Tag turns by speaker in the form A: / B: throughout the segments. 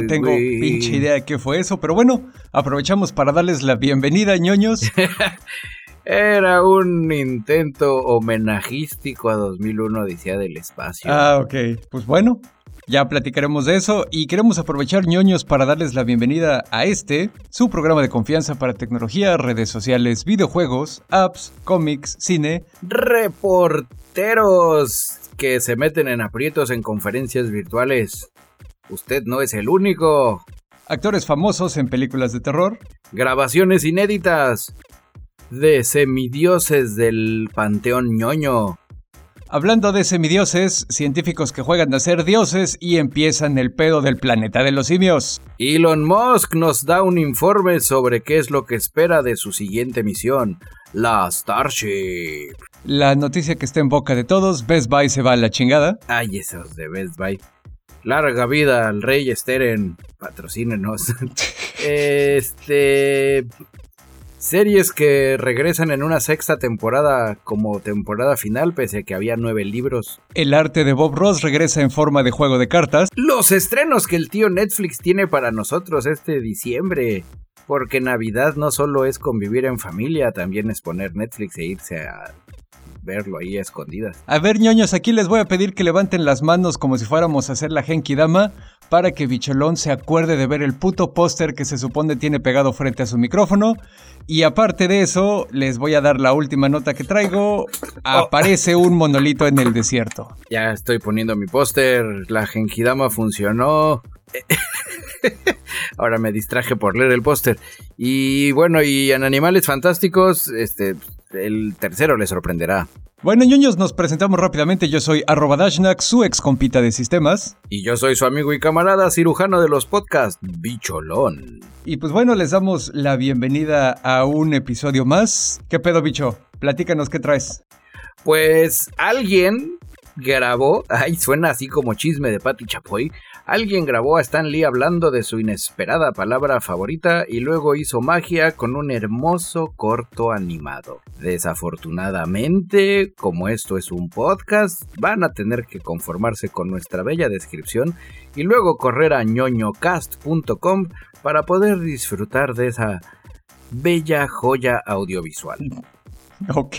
A: no tengo pinche idea de qué fue eso, pero bueno, aprovechamos para darles la bienvenida, ñoños.
B: Era un intento homenajístico a 2001 Odisea del Espacio.
A: Ah, ok. Pues bueno, ya platicaremos de eso y queremos aprovechar ñoños para darles la bienvenida a este, su programa de confianza para tecnología, redes sociales, videojuegos, apps, cómics, cine.
B: Reporteros que se meten en aprietos en conferencias virtuales. Usted no es el único.
A: Actores famosos en películas de terror.
B: Grabaciones inéditas de semidioses del panteón ñoño.
A: Hablando de semidioses, científicos que juegan a ser dioses y empiezan el pedo del planeta de los simios.
B: Elon Musk nos da un informe sobre qué es lo que espera de su siguiente misión, la Starship.
A: La noticia que está en boca de todos, Best Buy se va a la chingada.
B: Ay, esos de Best Buy. Larga vida al rey Steren. Patrocínenos. este. Series que regresan en una sexta temporada como temporada final, pese a que había nueve libros.
A: El arte de Bob Ross regresa en forma de juego de cartas.
B: Los estrenos que el tío Netflix tiene para nosotros este diciembre. Porque Navidad no solo es convivir en familia, también es poner Netflix e irse a verlo ahí a escondidas.
A: A ver, ñoños, aquí les voy a pedir que levanten las manos como si fuéramos a hacer la Genki Dama para que Bicholón se acuerde de ver el puto póster que se supone tiene pegado frente a su micrófono. Y aparte de eso, les voy a dar la última nota que traigo. Aparece un monolito en el desierto.
B: Ya estoy poniendo mi póster. La Genkidama funcionó. Ahora me distraje por leer el póster. Y bueno, y en Animales Fantásticos, este, el tercero le sorprenderá.
A: Bueno, ñoños, nos presentamos rápidamente. Yo soy arroba Dashnak, su ex compita de sistemas.
B: Y yo soy su amigo y camarada cirujano de los podcasts, Bicholón.
A: Y pues bueno, les damos la bienvenida a un episodio más. ¿Qué pedo, bicho? Platícanos qué traes.
B: Pues alguien grabó, ay, suena así como chisme de Patti Chapoy. Alguien grabó a Stan Lee hablando de su inesperada palabra favorita y luego hizo magia con un hermoso corto animado. Desafortunadamente, como esto es un podcast, van a tener que conformarse con nuestra bella descripción y luego correr a ñoñocast.com para poder disfrutar de esa bella joya audiovisual.
A: Ok.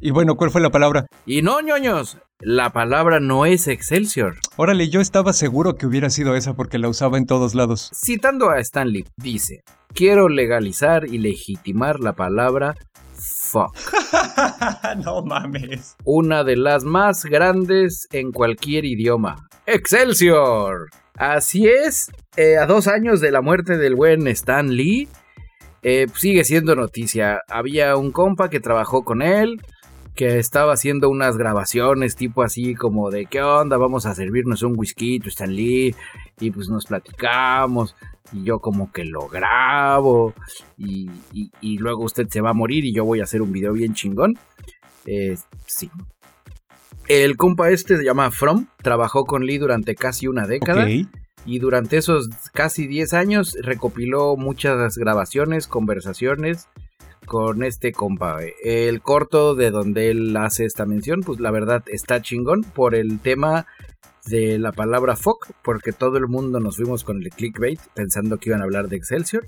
A: Y bueno, ¿cuál fue la palabra?
B: Y no, ñoños, la palabra no es Excelsior.
A: Órale, yo estaba seguro que hubiera sido esa porque la usaba en todos lados.
B: Citando a Stanley, dice, quiero legalizar y legitimar la palabra fuck.
A: no mames.
B: Una de las más grandes en cualquier idioma. Excelsior. Así es, eh, a dos años de la muerte del buen Stan Lee, eh, sigue siendo noticia. Había un compa que trabajó con él, que estaba haciendo unas grabaciones tipo así como de qué onda, vamos a servirnos un whisky, Stan Lee, y pues nos platicamos, y yo como que lo grabo, y, y, luego usted se va a morir y yo voy a hacer un video bien chingón. Eh, sí. El compa este se llama From, trabajó con Lee durante casi una década. Y durante esos casi 10 años recopiló muchas grabaciones, conversaciones con este compa. El corto de donde él hace esta mención, pues la verdad está chingón por el tema de la palabra fuck, porque todo el mundo nos fuimos con el clickbait pensando que iban a hablar de Excelsior.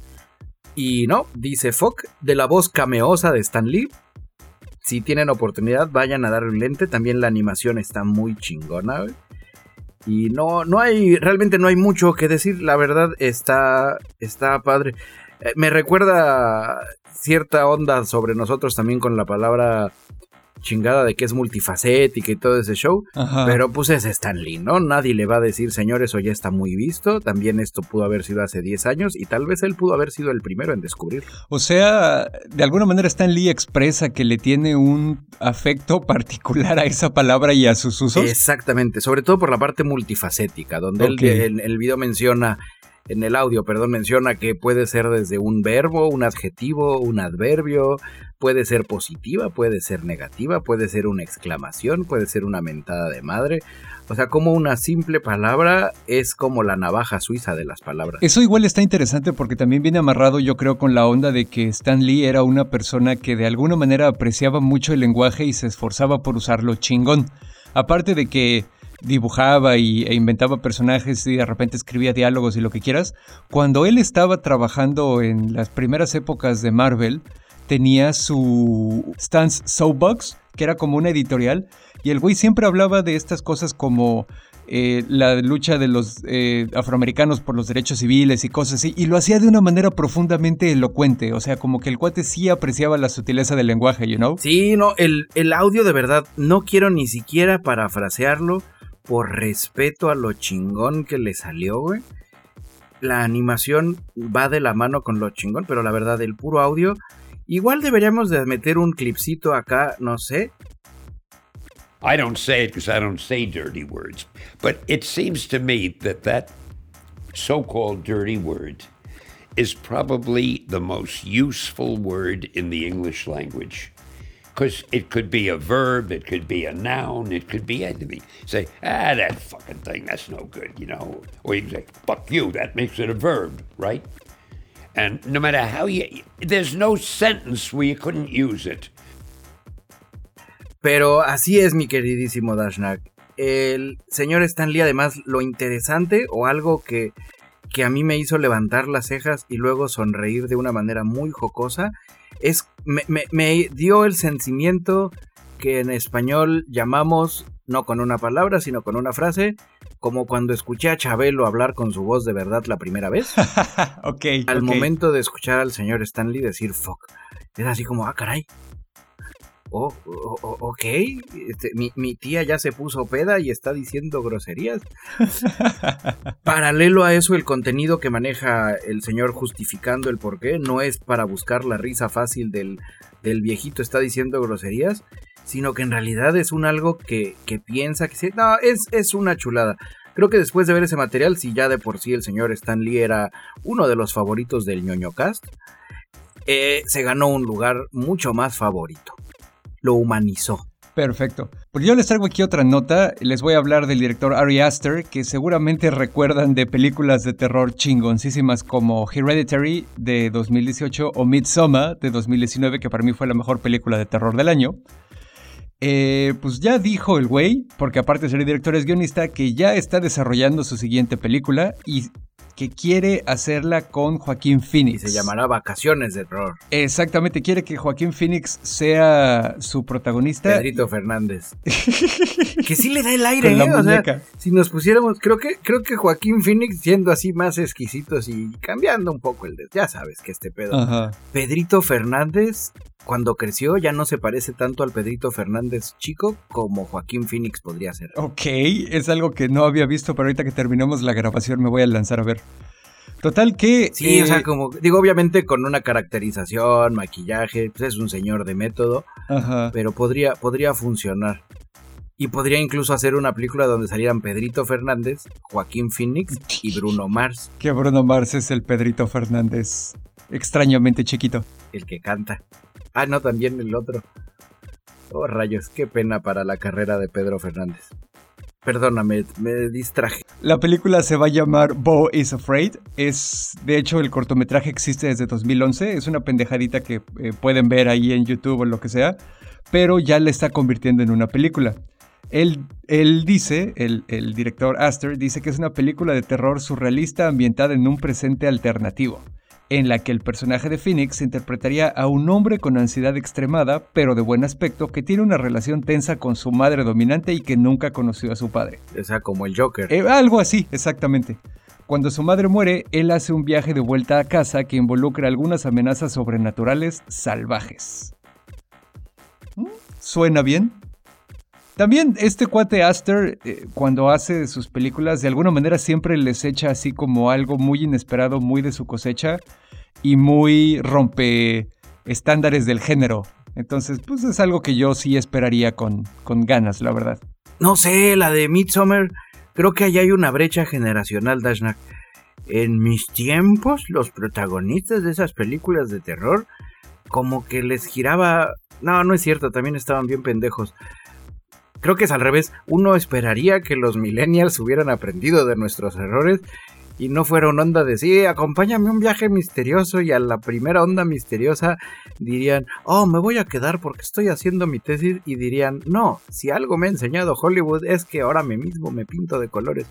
B: Y no, dice fuck, de la voz cameosa de Stan Lee. Si tienen oportunidad, vayan a darle un lente. También la animación está muy chingona. Y no, no hay, realmente no hay mucho que decir. La verdad está, está padre. Eh, me recuerda cierta onda sobre nosotros también con la palabra chingada de que es multifacética y todo ese show. Pero pues es Stanley, ¿no? Nadie le va a decir, señores, eso ya está muy visto. También esto pudo haber sido hace 10 años y tal vez él pudo haber sido el primero en descubrirlo.
A: O sea, de alguna manera Stan Lee expresa que le tiene un afecto particular a esa palabra y a sus usos.
B: Exactamente, sobre todo por la parte multifacética, donde él, el video menciona en el audio, perdón, menciona que puede ser desde un verbo, un adjetivo, un adverbio, puede ser positiva, puede ser negativa, puede ser una exclamación, puede ser una mentada de madre. O sea, como una simple palabra es como la navaja suiza de las palabras.
A: Eso igual está interesante porque también viene amarrado yo creo con la onda de que Stan Lee era una persona que de alguna manera apreciaba mucho el lenguaje y se esforzaba por usarlo chingón. Aparte de que dibujaba y, e inventaba personajes y de repente escribía diálogos y lo que quieras, cuando él estaba trabajando en las primeras épocas de Marvel, tenía su Stance Soapbox, que era como una editorial, y el güey siempre hablaba de estas cosas como eh, la lucha de los eh, afroamericanos por los derechos civiles y cosas así, y lo hacía de una manera profundamente elocuente, o sea, como que el cuate sí apreciaba la sutileza del lenguaje, you know?
B: Sí, no, el, el audio de verdad, no quiero ni siquiera parafrasearlo, por respeto a lo chingón que le salió, güey. La animación va de la mano con lo chingón, pero la verdad, el puro audio. Igual deberíamos de meter un clipcito acá, no sé.
C: I don't say it because I don't say dirty words, but it seems to me that that so-called dirty word is probably the most useful word in the English language. Because it could be a verb, it could be a noun, it could be anything. Say, ah, that fucking thing, that's no good, you know. Or you can say, fuck you, that makes it a verb, right? There's no sentence couldn't use it.
B: Pero así es, mi queridísimo Dashnak. El señor Stanley, además, lo interesante o algo que, que a mí me hizo levantar las cejas y luego sonreír de una manera muy jocosa es, me, dio el sentimiento que en español llamamos, no con una palabra, sino con una frase, como cuando escuché a Chabelo hablar con su voz de verdad la primera vez.
A: ok.
B: Al momento de escuchar al señor Stanley decir fuck. Era así como, ah, caray, oh, ok, este, mi, tía ya se puso peda y está diciendo groserías. Paralelo a eso, el contenido que maneja el señor justificando el porqué no es para buscar la risa fácil del, del viejito está diciendo groserías, sino que en realidad es un algo que, piensa que sí. No, es, es una chulada. Creo que después de ver ese material, si ya de por sí el señor Stan Lee era uno de los favoritos del ñoño cast, eh, se ganó un lugar mucho más favorito lo humanizó.
A: Perfecto. Pues yo les traigo aquí otra nota. Les voy a hablar del director Ari Aster, que seguramente recuerdan de películas de terror chingoncísimas como Hereditary de 2018 o Midsommar de 2019, que para mí fue la mejor película de terror del año. Eh, pues ya dijo el güey, porque aparte de ser director es guionista, que ya está desarrollando su siguiente película y que quiere hacerla con Joaquín Phoenix.
B: Y se llamará Vacaciones de Terror.
A: Exactamente, quiere que Joaquín Phoenix sea su protagonista.
B: Pedrito Fernández. que sí le da el aire, ¿eh? O sea, si nos pusiéramos, creo que, creo que Joaquín Phoenix siendo así más exquisitos y cambiando un poco el de, ya sabes que este pedo. Pedrito Fernández cuando creció ya no se parece tanto al Pedrito Fernández chico como Joaquín Phoenix podría ser.
A: Ok, es algo que no había visto, pero ahorita que terminemos la grabación me voy a lanzar a ver. Total que...
B: Sí, o sea, eh, como digo, obviamente con una caracterización, maquillaje, pues es un señor de método, Ajá. pero podría, podría funcionar. Y podría incluso hacer una película donde salieran Pedrito Fernández, Joaquín Phoenix y Bruno Mars.
A: Que Bruno Mars es el Pedrito Fernández extrañamente chiquito.
B: El que canta. Ah, no, también el otro. Oh, rayos, qué pena para la carrera de Pedro Fernández. Perdóname, me distraje.
A: La película se va a llamar Bo is Afraid. Es, de hecho, el cortometraje existe desde 2011. Es una pendejadita que eh, pueden ver ahí en YouTube o lo que sea. Pero ya le está convirtiendo en una película. Él, él dice, el, el director Aster, dice que es una película de terror surrealista ambientada en un presente alternativo en la que el personaje de Phoenix interpretaría a un hombre con ansiedad extremada, pero de buen aspecto, que tiene una relación tensa con su madre dominante y que nunca conoció a su padre.
B: O sea, como el Joker.
A: Eh, algo así, exactamente. Cuando su madre muere, él hace un viaje de vuelta a casa que involucra algunas amenazas sobrenaturales salvajes. ¿Mm? ¿Suena bien? También este cuate Aster, eh, cuando hace sus películas, de alguna manera siempre les echa así como algo muy inesperado, muy de su cosecha y muy rompe estándares del género. Entonces, pues es algo que yo sí esperaría con, con ganas, la verdad.
B: No sé, la de Midsommar, creo que ahí hay una brecha generacional, Dashnak. en mis tiempos los protagonistas de esas películas de terror como que les giraba... No, no es cierto, también estaban bien pendejos. Creo que es al revés. Uno esperaría que los millennials hubieran aprendido de nuestros errores y no fueron onda de sí, acompáñame un viaje misterioso y a la primera onda misteriosa dirían, oh, me voy a quedar porque estoy haciendo mi tesis y dirían, no, si algo me ha enseñado Hollywood es que ahora mismo me pinto de colores.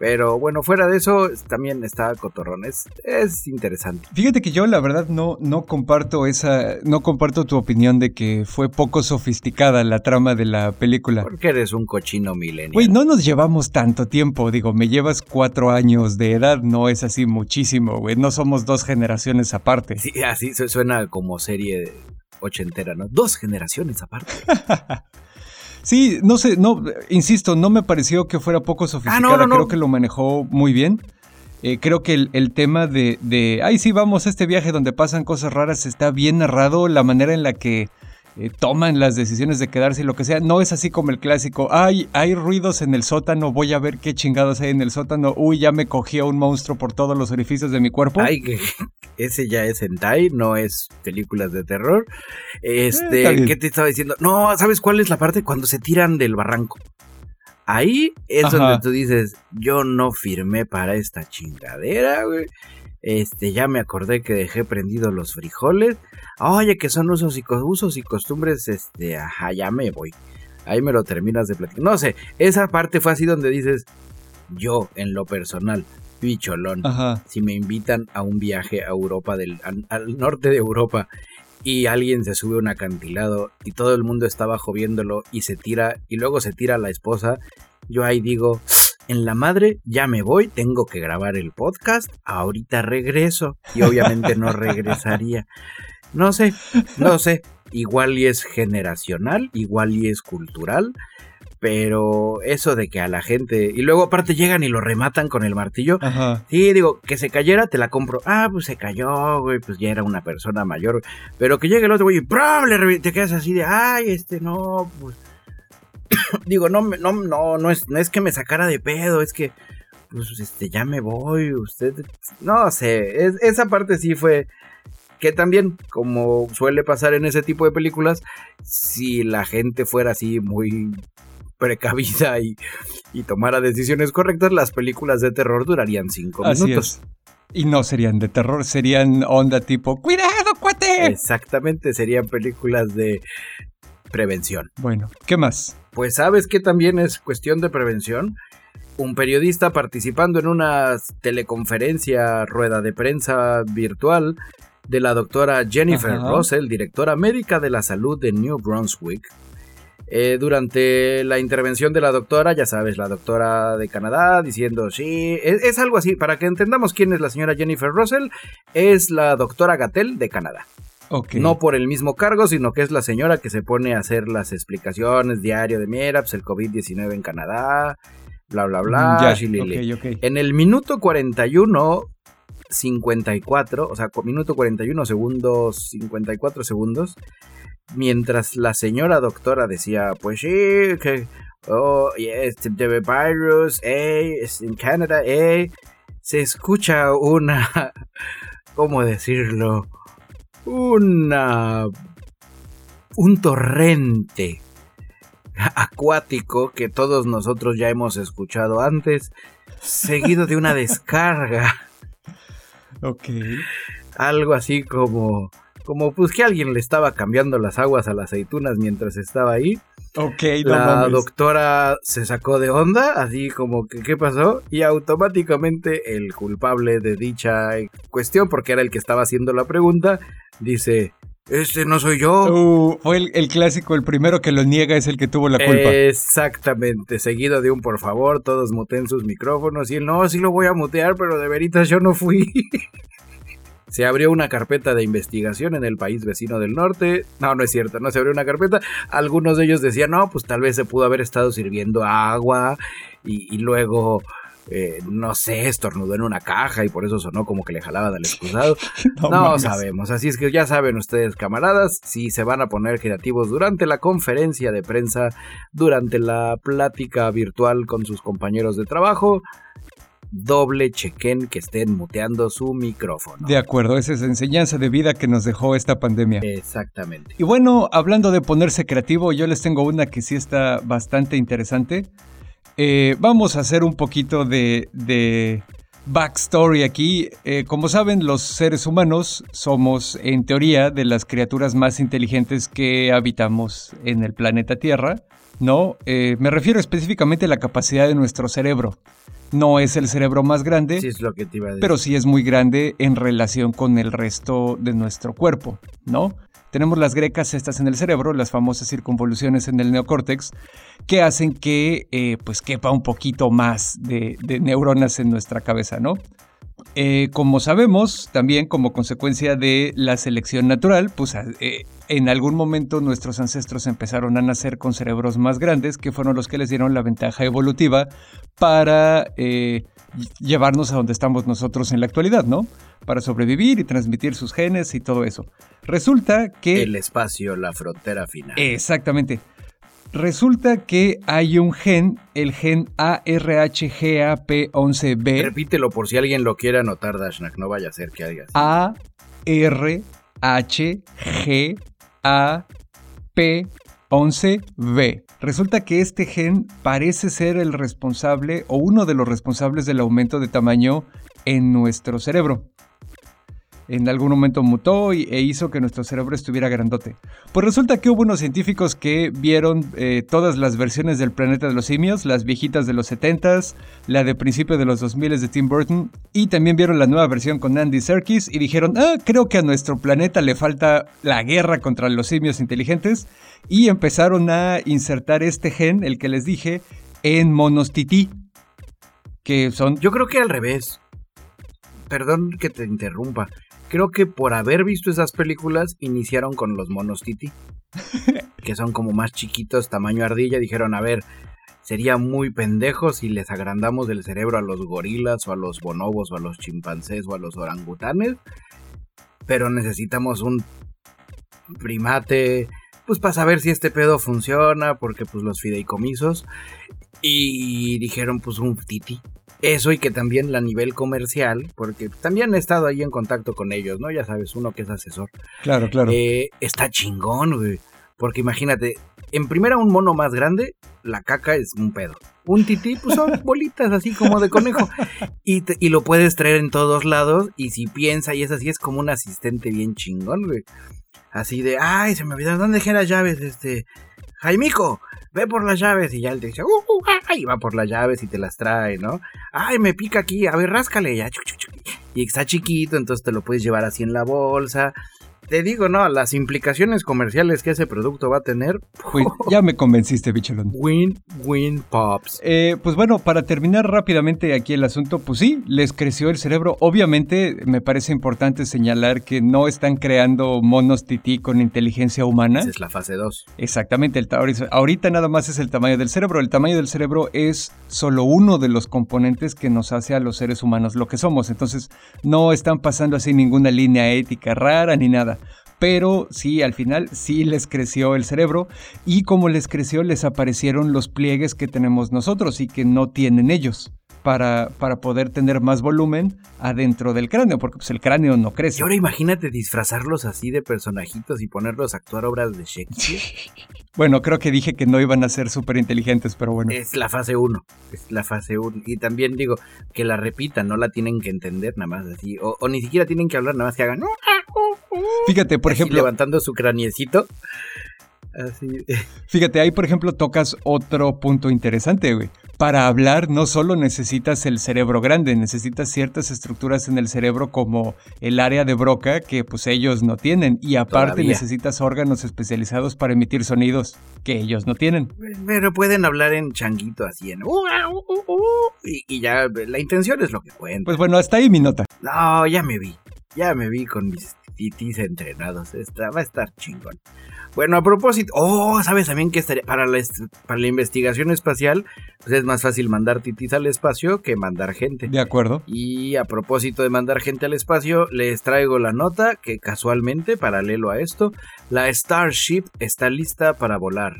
B: Pero bueno, fuera de eso, también está Cotorrón. Es, es, interesante.
A: Fíjate que yo la verdad no, no comparto esa. No comparto tu opinión de que fue poco sofisticada la trama de la película.
B: Porque eres un cochino milenio.
A: Güey, no nos llevamos tanto tiempo. Digo, me llevas cuatro años de edad, no es así muchísimo, güey. No somos dos generaciones aparte.
B: Sí, así suena como serie ochentera, ¿no? Dos generaciones aparte.
A: Sí, no sé, no, insisto, no me pareció que fuera poco ah, sofisticada, creo que lo manejó muy bien. Eh, creo que el, tema de, de, ay, sí, vamos este viaje donde pasan cosas raras está bien narrado, la manera en la que eh, toman las decisiones de quedarse y lo que sea. No es así como el clásico, ay, hay ruidos en el sótano, voy a ver qué chingados hay en el sótano. Uy, ya me cogí a un monstruo por todos los orificios de mi cuerpo.
B: Ay, que ese ya es hentai, no es películas de terror. Este, eh, ¿qué te estaba diciendo? No, ¿sabes cuál es la parte cuando se tiran del barranco? Ahí es donde tú dices, yo no firmé para esta chingadera, güey. Este, ya me acordé que dejé prendidos los frijoles. Oye, que son usos y, usos y costumbres, este, ajá, ya me voy. Ahí me lo terminas de platicar. No sé, esa parte fue así donde dices, yo, en lo personal, bicholón, si me invitan a un viaje a Europa, del, al, norte de Europa, y alguien se sube a un acantilado y todo el mundo está bajo viéndolo y se tira, y luego se tira la esposa, yo ahí digo, en la madre, ya me voy, tengo que grabar el podcast, ahorita regreso y obviamente no regresaría. No sé, no sé, igual y es generacional, igual y es cultural, pero eso de que a la gente y luego aparte llegan y lo rematan con el martillo. Ajá. Sí, digo, que se cayera, te la compro. Ah, pues se cayó, güey, pues ya era una persona mayor, pero que llegue el otro güey y te quedas así de, "Ay, este no, pues digo, no, no, no, no es, no es que me sacara de pedo, es que, pues, este, ya me voy, usted, no sé, esa parte sí fue, que también, como suele pasar en ese tipo de películas, si la gente fuera así muy precavida y, y tomara decisiones correctas, las películas de terror durarían cinco minutos.
A: Y no serían de terror, serían onda tipo, ¡cuidado, cuate!
B: Exactamente, serían películas de prevención.
A: Bueno, ¿qué más?
B: Pues sabes que también es cuestión de prevención. Un periodista participando en una teleconferencia, rueda de prensa virtual de la doctora Jennifer Russell, directora médica de la salud de New Brunswick. Eh, durante la intervención de la doctora, ya sabes, la doctora de Canadá diciendo, sí, es, es, algo así, para que entendamos quién es la señora Jennifer Russell, es la doctora Gatel de Canadá. No por el mismo cargo, sino que es la señora que se pone a hacer las explicaciones diario de mira, pues el COVID-19 en Canadá, bla, bla, bla. En el minuto 41, 54, o sea, minuto 41 segundos, 54 segundos, mientras la señora doctora decía, pues sí, que, oh, yes, the virus, eh, en Canadá, eh, se escucha una, ¿cómo decirlo? una un torrente acuático que todos nosotros ya hemos escuchado antes, seguido de una descarga.
A: Ok.
B: Algo así como como pues que alguien le estaba cambiando las aguas a las aceitunas mientras estaba ahí.
A: Ok,
B: La doctora se sacó de onda, así como que qué pasó, y automáticamente el culpable de dicha cuestión, porque era el que estaba haciendo la pregunta, dice, este no soy yo.
A: Uh, fue el, clásico, el primero que lo niega es el que tuvo la culpa.
B: Exactamente, seguido de un por favor, todos muten sus micrófonos y él, no, sí lo voy a mutear, pero de veritas yo no fui. se abrió una carpeta de investigación en el país vecino del norte. No, no es cierto, no se abrió una carpeta. Algunos de ellos decían, no, pues tal vez se pudo haber estado sirviendo agua y, luego... Eh, no sé, estornudó en una caja y por eso sonó como que le jalaban al excusado. no, sabemos. Así es que ya saben ustedes, camaradas, si se van a poner creativos durante la conferencia de prensa, durante la plática virtual con sus compañeros de trabajo, doble chequen que estén muteando su micrófono.
A: De acuerdo, esa es enseñanza de vida que nos dejó esta pandemia.
B: Exactamente.
A: Y bueno, hablando de ponerse creativo, yo les tengo una que sí está bastante interesante. Eh, vamos a hacer un poquito de, de backstory aquí. Eh, como saben, los seres humanos somos, en teoría, de las criaturas más inteligentes que habitamos en el planeta Tierra. ¿no? Eh, me refiero específicamente a la capacidad de nuestro cerebro. No es el cerebro más grande,
B: Sí, es lo que te iba a decir.
A: pero sí es muy grande en relación con el resto de nuestro cuerpo, ¿no? Tenemos las grecas estas en el cerebro, las famosas circunvoluciones en el neocórtex, que hacen que eh, pues quepa un poquito más de, de neuronas en nuestra cabeza, ¿no? Eh, como sabemos, también como consecuencia de la selección natural, pues eh, en algún momento nuestros ancestros empezaron a nacer con cerebros más grandes, que fueron los que les dieron la ventaja evolutiva para eh, llevarnos a donde estamos nosotros en la actualidad, ¿no? Para sobrevivir y transmitir sus genes y todo eso. Resulta que...
B: El espacio, la frontera final.
A: Exactamente. Resulta que hay un gen, el gen ARHGAP11B.
B: Repítelo por si alguien lo quiere anotar, Dashnak. No vaya a ser que hagas.
A: A R H G A P 11B. Resulta que este gen parece ser el responsable o uno de los responsables del aumento de tamaño en nuestro cerebro. En algún momento mutó y, e hizo que nuestro cerebro estuviera grandote. Pues resulta que hubo unos científicos que vieron eh, todas las versiones del planeta de los simios, las viejitas de los 70s, la de principio de los 2000 de Tim Burton, y también vieron la nueva versión con Andy Serkis y dijeron, ah, creo que a nuestro planeta le falta la guerra contra los simios inteligentes, y empezaron a insertar este gen, el que les dije, en monos tití, que son...
B: Yo creo que al revés. Perdón que te interrumpa. Creo que por haber visto esas películas iniciaron con los monos titi. que son como más chiquitos, tamaño ardilla. Dijeron, a ver, sería muy pendejo si les agrandamos el cerebro a los gorilas o a los bonobos o a los chimpancés o a los orangutanes. Pero necesitamos un primate, pues para saber si este pedo funciona, porque pues los fideicomisos. Y dijeron pues un titi. Eso y que también a nivel comercial, porque también he estado ahí en contacto con ellos, ¿no? Ya sabes, uno que es asesor.
A: Claro, claro.
B: Eh, está chingón, güey. Porque imagínate, en primera un mono más grande, la caca es un pedo. Un tití, pues son bolitas así como de conejo. Y, te- y lo puedes traer en todos lados. Y si piensa y es así, es como un asistente bien chingón, güey. Así de, ay, se me olvidó, ¿dónde dejé las llaves? Este, Jaimico, ve por las llaves. Y ya él te dice, uh, uh, ay, va por las llaves y te las trae, ¿no? Ay, me pica aquí, a ver, ráscale ya. Y está chiquito, entonces te lo puedes llevar así en la bolsa. Te digo, no, las implicaciones comerciales que ese producto va a tener,
A: Pues ya me convenciste, bicholón.
B: win, win pops.
A: Eh, pues bueno, para terminar rápidamente aquí el asunto, pues sí, les creció el cerebro. Obviamente me parece importante señalar que no están creando monos tití con inteligencia humana.
B: Esa es la fase 2.
A: Exactamente, el ahorita nada más es el tamaño del cerebro. El tamaño del cerebro es solo uno de los componentes que nos hace a los seres humanos lo que somos. Entonces no están pasando así ninguna línea ética rara ni nada. Pero sí, al final sí les creció el cerebro y como les creció les aparecieron los pliegues que tenemos nosotros y que no tienen ellos. Para, para poder tener más volumen adentro del cráneo, porque pues el cráneo no
B: Y
A: crece.
B: ahora imagínate disfrazarlos así de personajitos y ponerlos a actuar obras de Shakespeare.
A: Bueno, creo que dije que no iban a ser súper inteligentes, pero bueno.
B: Es la fase 1. Es la fase 1. Y también digo que la repitan, no la tienen que entender nada más así. O, o ni siquiera tienen que hablar, nada más que hagan.
A: Fíjate, por
B: así
A: ejemplo,
B: levantando su craniecito. Así.
A: Fíjate, ahí por ejemplo tocas otro punto interesante, güey. Para hablar no solo necesitas el cerebro grande, necesitas ciertas estructuras en el cerebro como el área de Broca que pues ellos no tienen y aparte
B: Todavía.
A: necesitas órganos especializados para emitir sonidos que ellos no tienen.
B: Pero pueden hablar en changuito así en. "Uh, uh, uh, uh", y, y ya la intención es lo que cuenta.
A: Pues bueno, hasta ahí mi nota.
B: No, ya me vi. Ya me vi con mis titis entrenados. Esta, va a estar chingón. Bueno, a propósito. Oh, ¿sabes también que estaría para la, para la investigación espacial? Pues es más fácil mandar titis al espacio que mandar gente.
A: De acuerdo.
B: Y a propósito de mandar gente al espacio, les traigo la nota que casualmente, paralelo a esto, la Starship está lista para volar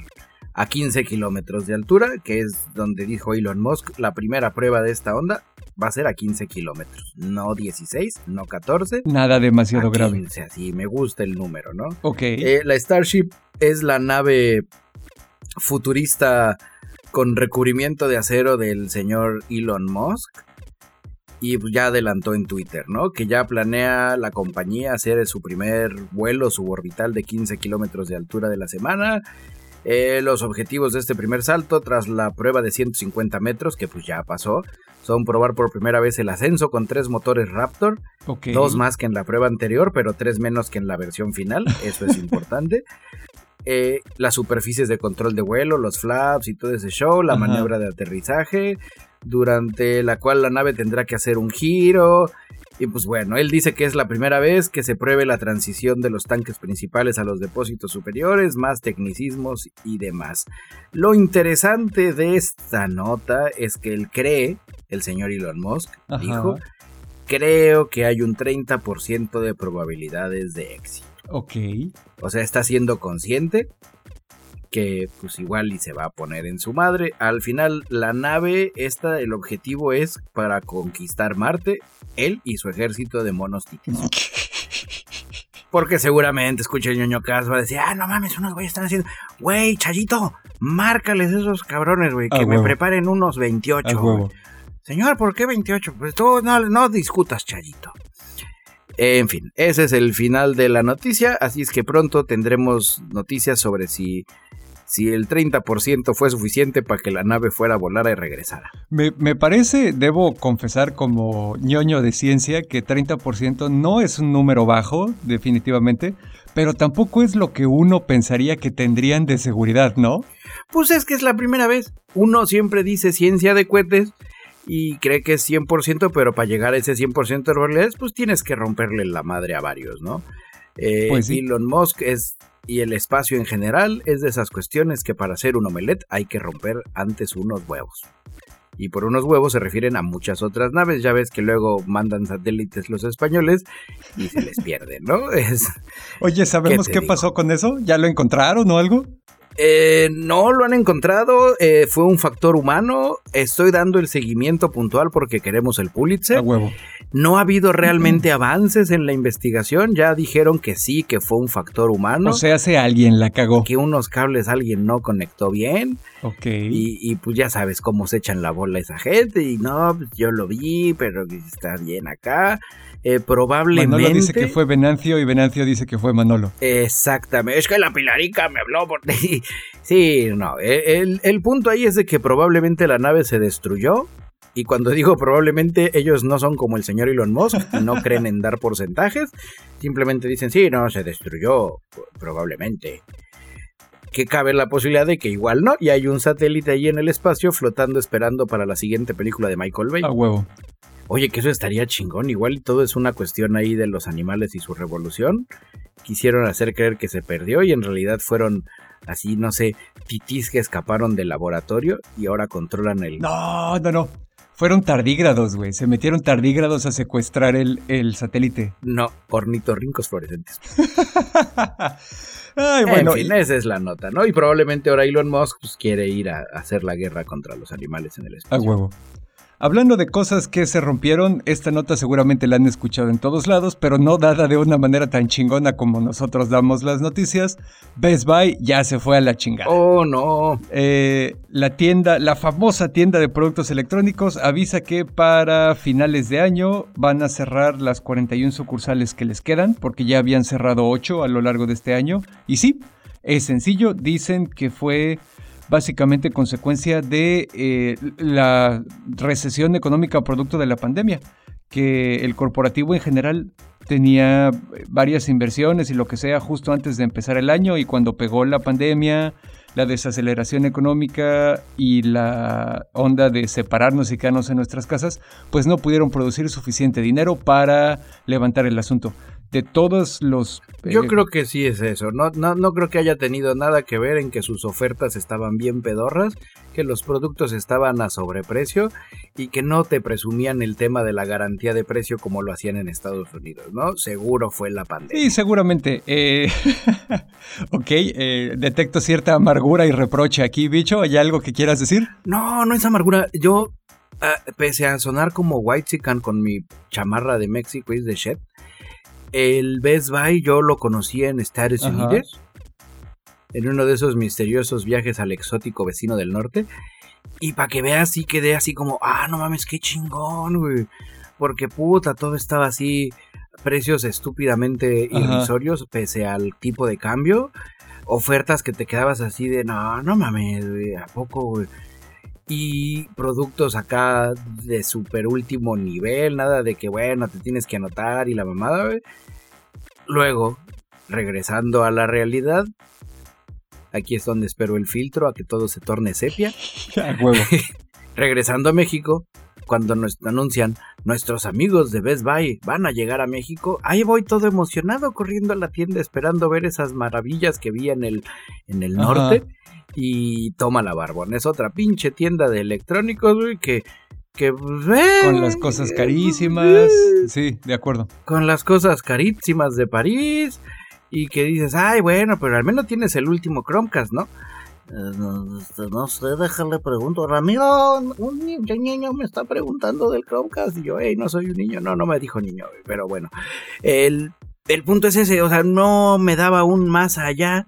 B: a 15 kilómetros de altura, que es donde dijo Elon Musk, la primera prueba de esta onda va a ser a 15 kilómetros, no 16, no 14.
A: Nada demasiado
B: a
A: grave.
B: 15, así me gusta el número, ¿no?
A: Ok.
B: Eh, la Starship es la nave futurista con recubrimiento de acero del señor Elon Musk. Y ya adelantó en Twitter, ¿no? Que ya planea la compañía hacer su primer vuelo suborbital de 15 kilómetros de altura de la semana. Eh, los objetivos de este primer salto, tras la prueba de 150 metros, que pues ya pasó, son probar por primera vez el ascenso con tres motores Raptor, dos más que en la prueba anterior, pero tres menos que en la versión final, eso es importante. Eh, las superficies de control de vuelo, los flaps y todo ese show, la
A: Ajá.
B: maniobra de aterrizaje, durante la cual la nave tendrá que hacer un giro. Y pues bueno, él dice que es la primera vez que se pruebe la transición de los tanques principales a los depósitos superiores, más tecnicismos y demás. Lo interesante de esta nota es que él cree, el señor Elon Musk,
A: Ajá.
B: dijo, creo que hay un 30% de probabilidades de éxito.
A: Ok.
B: O sea, está siendo consciente que pues igual y se va a poner en su madre. Al final, la nave, esta, el objetivo es para conquistar Marte, él y su ejército de monos titis. Porque seguramente escucha el ñoño Cas va a decir, ah, no mames, unos güeyes están haciendo, güey, Chayito, márcales esos cabrones, güey, que me
A: huevo.
B: preparen unos 28.
A: A
B: güey".
A: huevo.
B: Señor, ¿por qué 28? Pues tú no, no discutas, Chayito. En fin, ese es el final de la noticia, así es que pronto tendremos noticias sobre si, si el 30% fue suficiente para que la nave fuera a volar y regresara.
A: Me, me parece, debo confesar como ñoño de ciencia, que 30% no es un número bajo, definitivamente, pero tampoco es lo que uno pensaría que tendrían de seguridad, ¿no?
B: Pues es que es la primera vez. Uno siempre dice ciencia de cohetes y cree que es 100%, pero para llegar a ese 100% de probabilidades, pues tienes que romperle la madre a varios, ¿no? Eh,
A: Pues sí.
B: Elon Musk es, y el espacio en general es de esas cuestiones que para hacer un omelette hay que romper antes unos huevos. Y por unos huevos se refieren a muchas otras naves. Ya ves que luego mandan satélites los españoles y se les pierden, ¿no? Es,
A: Oye, ¿sabemos
B: ¿Qué
A: qué, pasó con eso? ¿Ya lo encontraron o algo?
B: Eh, no lo han encontrado, eh, fue un factor humano. Estoy dando el seguimiento puntual porque queremos el Pulitzer.
A: A huevo.
B: No ha habido realmente avances en la investigación. Ya dijeron que sí, que fue un factor humano.
A: O sea, si alguien la cagó.
B: que unos cables alguien no conectó bien.
A: Ok.
B: Y, y, pues ya sabes cómo se echan la bola esa gente. Y no, pues yo lo vi, pero está bien acá. Eh, probablemente.
A: Manolo dice que fue Venancio y Venancio dice que fue Manolo.
B: Exactamente. Es que la Pilarica me habló por ti. Sí, no. El, el punto ahí es de que probablemente la nave se destruyó. Y cuando digo probablemente, ellos no son como el señor Elon Musk no creen en dar porcentajes. Simplemente dicen, sí, no, se destruyó. Probablemente. Que cabe la posibilidad de que igual no. Y hay un satélite ahí en el espacio flotando esperando para la siguiente película de Michael Bay.
A: A huevo.
B: Oye, que eso estaría chingón. Igual y todo es una cuestión ahí de los animales y su revolución. Quisieron hacer creer que se perdió y en realidad fueron así, no sé, titís que escaparon del laboratorio y ahora controlan el...
A: No, no, no. Fueron tardígrados, güey. Se metieron tardígrados a secuestrar el, el satélite.
B: No, ornitorrincos fluorescentes.
A: Ay, bueno.
B: en fin, esa es la nota, ¿no? Y probablemente ahora Elon Musk pues, quiere ir a, a hacer la guerra contra los animales en el
A: A
B: espacio.
A: huevo. Hablando de cosas que se rompieron, esta nota seguramente la han escuchado en todos lados, pero no dada de una manera tan chingona como nosotros damos las noticias. Best Buy ya se fue a la chingada.
B: Oh, no.
A: Eh, la tienda, la famosa tienda de productos electrónicos avisa que para finales de año van a cerrar las 41 sucursales que les quedan, porque ya habían cerrado 8 a lo largo de este año. Y sí, es sencillo, dicen que fue básicamente consecuencia de eh, la recesión económica producto de la pandemia, que el corporativo en general tenía varias inversiones y lo que sea justo antes de empezar el año y cuando pegó la pandemia, la desaceleración económica y la onda de separarnos y quedarnos en nuestras casas, pues no pudieron producir suficiente dinero para levantar el asunto. De todos los...
B: Yo
A: eh,
B: creo que sí es eso. No, no, no creo que haya tenido nada que ver en que sus ofertas estaban bien pedorras, que los productos estaban a sobreprecio y que no te presumían el tema de la garantía de precio como lo hacían en Estados Unidos, ¿no? Seguro fue la pandemia.
A: Sí, seguramente. Eh, ok, eh, detecto cierta amargura y reproche aquí, bicho. ¿Hay algo que quieras decir?
B: No, no es amargura. Yo ah, pese a sonar como White con mi chamarra de México y de Shed, el Best Buy yo lo conocí en Estados Unidos, en uno de esos misteriosos viajes al exótico vecino del norte. Y para que veas, sí quedé así como, ah, no mames, qué chingón, güey. Porque puta, todo estaba así, precios estúpidamente irrisorios, pese al tipo de cambio. Ofertas que te quedabas así de, no, no mames, güey, ¿a poco, güey? Y productos acá de super último nivel, nada de que bueno, te tienes que anotar y la mamada, güey. Luego, regresando a la realidad, aquí es donde espero el filtro a que todo se torne sepia. regresando a México, cuando nos anuncian nuestros amigos de Best Buy van a llegar a México, ahí voy todo emocionado corriendo a la tienda esperando ver esas maravillas que vi en el, en el norte y toma la Barbón. Es otra pinche tienda de electrónicos, güey, que... que
A: con las cosas carísimas. Sí, de acuerdo.
B: Con las cosas carísimas de París. Y que dices, ay, bueno, pero al menos tienes el último Chromecast, ¿no?
D: No, sé, déjale pregunto. Ramiro, un niño, me está preguntando del Chromecast.
B: Y yo, hey, no soy un niño. No, no me dijo niño, pero bueno. El, el punto es ese, o sea, no me daba un más allá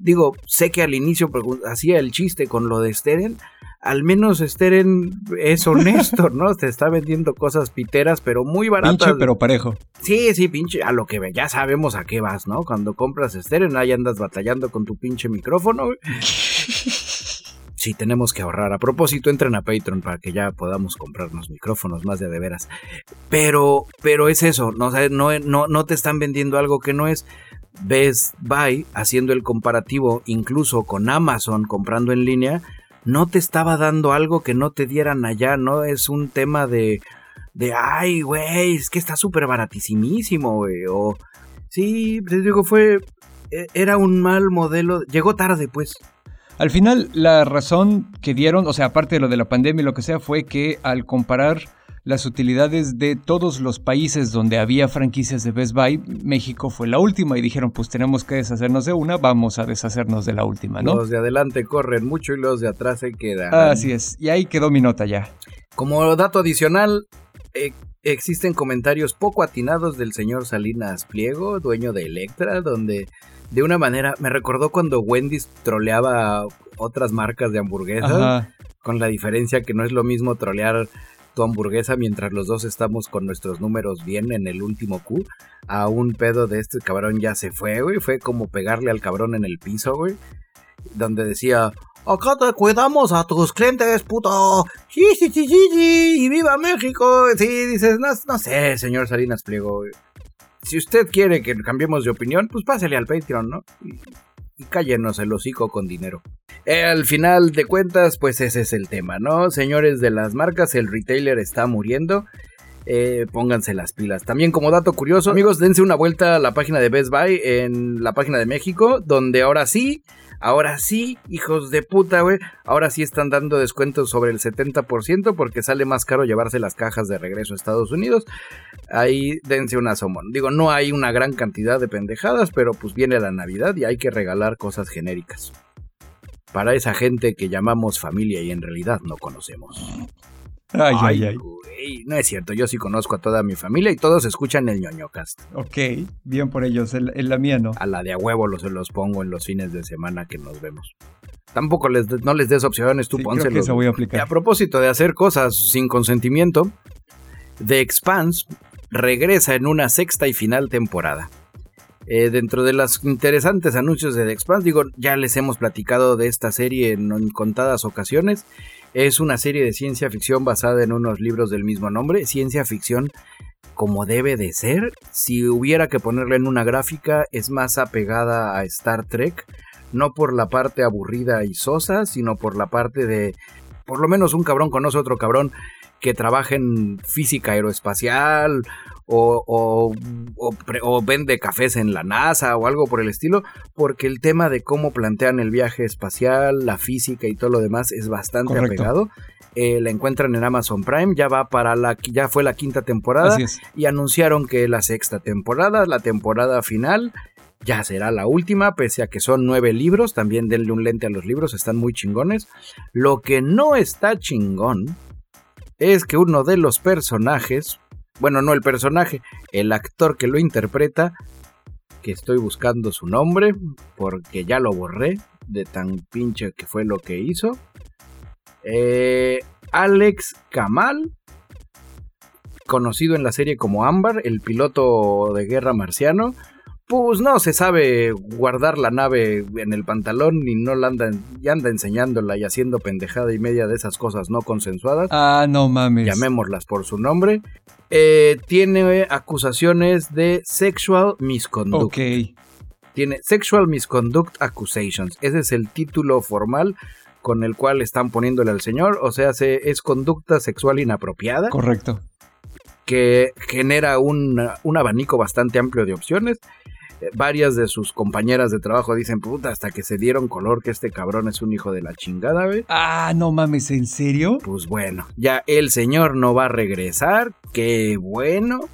B: digo, sé que al inicio hacía el chiste con lo de Steren, al menos Steren es honesto, ¿no? Te está vendiendo cosas piteras, pero muy baratas.
A: Pinche, pero parejo.
B: Sí, sí, pinche, a lo que ve, ya sabemos a qué vas, ¿no? Cuando compras Steren, ahí andas batallando con tu pinche micrófono. sí, tenemos que ahorrar. A propósito, entren a Patreon para que ya podamos comprarnos micrófonos más de de veras. Pero, pero es eso, no, no, no, te están vendiendo algo que no es. Best Buy haciendo el comparativo incluso con Amazon comprando en línea, no te estaba dando algo que no te dieran allá, no es un tema de, de ay, güey, es que está súper baratísimísimo, güey, o sí, les digo, fue, e, era un mal modelo, llegó tarde, pues.
A: Al final, la razón que dieron, o sea, aparte de lo de la pandemia y lo que sea, fue que al comparar las utilidades de todos los países donde había franquicias de Best Buy, México fue la última y dijeron, pues tenemos que deshacernos de una, vamos a deshacernos de la última, ¿no?
B: Los de adelante corren mucho y los de atrás se quedan.
A: Así es, y ahí quedó mi nota ya.
B: Como dato adicional, eh, existen comentarios poco atinados del señor Salinas Pliego, dueño de Electra, donde de una manera me recordó cuando Wendy's troleaba otras marcas de hamburguesas, con la diferencia que no es lo mismo trolear tu hamburguesa mientras los dos estamos con nuestros números bien en el último Q. A un pedo de este cabrón ya se fue, güey. Fue como pegarle al cabrón en el piso, güey. Donde decía, acá te cuidamos a tus clientes, puto. Sí, sí, sí, sí, sí. Y viva México. Sí, dices, no, sé, señor Salinas Pliego. Si usted quiere que cambiemos de opinión, pues pásale al Patreon, ¿no? y cállenos el hocico con dinero. Al final de cuentas, pues ese es el tema, ¿no? Señores de las marcas, el retailer está muriendo. Eh, pónganse las pilas. También como dato curioso, amigos, dense una vuelta a la página de Best Buy en la página de México, donde ahora sí Ahora sí, hijos de puta, güey. Ahora sí están dando descuentos sobre el 70% porque sale más caro llevarse las cajas de regreso a Estados Unidos. Ahí dense una asomón. Digo, no hay una gran cantidad de pendejadas, pero pues viene la Navidad y hay que regalar cosas genéricas. Para esa gente que llamamos familia y en realidad no conocemos.
A: Ay, ay, ay.
B: no es cierto, yo sí conozco a toda mi familia y todos escuchan el ñoñocast.
A: Ok, bien por ellos, en, la mía no.
B: A la de a huevo los, los pongo en los fines de semana que nos vemos. Tampoco les, no les des opciones, tú sí, pónselos.
A: voy a aplicar.
B: Y a propósito de hacer cosas sin consentimiento, The Expanse regresa en una sexta y final temporada. Eh, dentro de los interesantes anuncios de The Expanse, digo, ya les hemos platicado de esta serie en contadas ocasiones. Es una serie de ciencia ficción basada en unos libros del mismo nombre, ciencia ficción como debe de ser. Si hubiera que ponerle en una gráfica, es más apegada a Star Trek, no por la parte aburrida y sosa, sino por la parte de, por lo menos un cabrón conoce otro cabrón que trabaja en física aeroespacial o, o, vende cafés en la NASA o algo por el estilo, porque el tema de cómo plantean el viaje espacial, la física y todo lo demás es bastante apegado. Eh, la encuentran en Amazon Prime, ya va para la, ya fue la quinta temporada y anunciaron que la sexta temporada, la temporada final, ya será la última, pese a que son nueve libros, también denle un lente a los libros, están muy chingones. Lo que no está chingón es que uno de los personajes, bueno, no el personaje, el actor que lo interpreta, que estoy buscando su nombre, porque ya lo borré de tan pinche que fue lo que hizo. Eh, Alex Kamal, conocido en la serie como Amber, el piloto de guerra marciano, pues no se sabe guardar la nave en el pantalón y no la anda, y anda enseñándola y haciendo pendejada y media de esas cosas no consensuadas.
A: Ah, no mames.
B: Llamémoslas por su nombre. Eh, tiene acusaciones de sexual misconduct.
A: Ok.
B: Tiene Sexual Misconduct Accusations. Ese es el título formal con el cual están poniéndole al señor. O sea, se, es conducta sexual inapropiada
A: Correcto.
B: que genera un, un abanico bastante amplio de opciones. Varias de sus compañeras de trabajo dicen, puta, hasta que se dieron color que este cabrón es un hijo de la chingada, güey.
A: Ah, no mames, ¿en serio?
B: Pues bueno, ya el señor no va a regresar. Qué bueno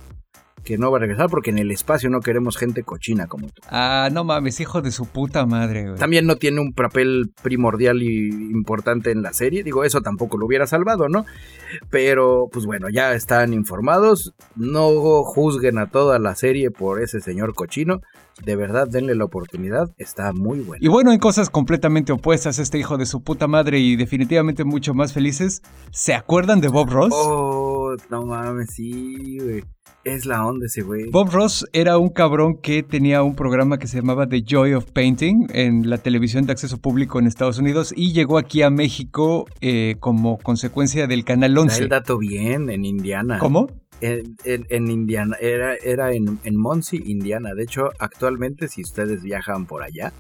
B: que no va a regresar porque en el espacio no queremos gente cochina como tú.
A: Ah, no mames, hijo de su puta madre, güey.
B: También no tiene un papel primordial y importante en la serie. Digo, eso tampoco lo hubiera salvado, ¿no? Pero, pues bueno, ya están informados. No juzguen a toda la serie por ese señor cochino. De verdad, denle la oportunidad. Está muy bueno.
A: Y bueno, en cosas completamente opuestas, este hijo de su puta madre y definitivamente mucho más felices, ¿se acuerdan de Bob Ross?
B: Oh, no mames, sí, güey. Es la onda ese güey.
A: Bob Ross era un cabrón que tenía un programa que se llamaba The Joy of Painting en la televisión de acceso público en Estados Unidos y llegó aquí a México eh, como consecuencia del Canal
B: Da
A: 11.
B: el dato bien, en Indiana.
A: ¿Cómo?
B: En, en- en Indiana, era, era en, en Muncie, Indiana. De hecho, actualmente, si ustedes viajan por allá,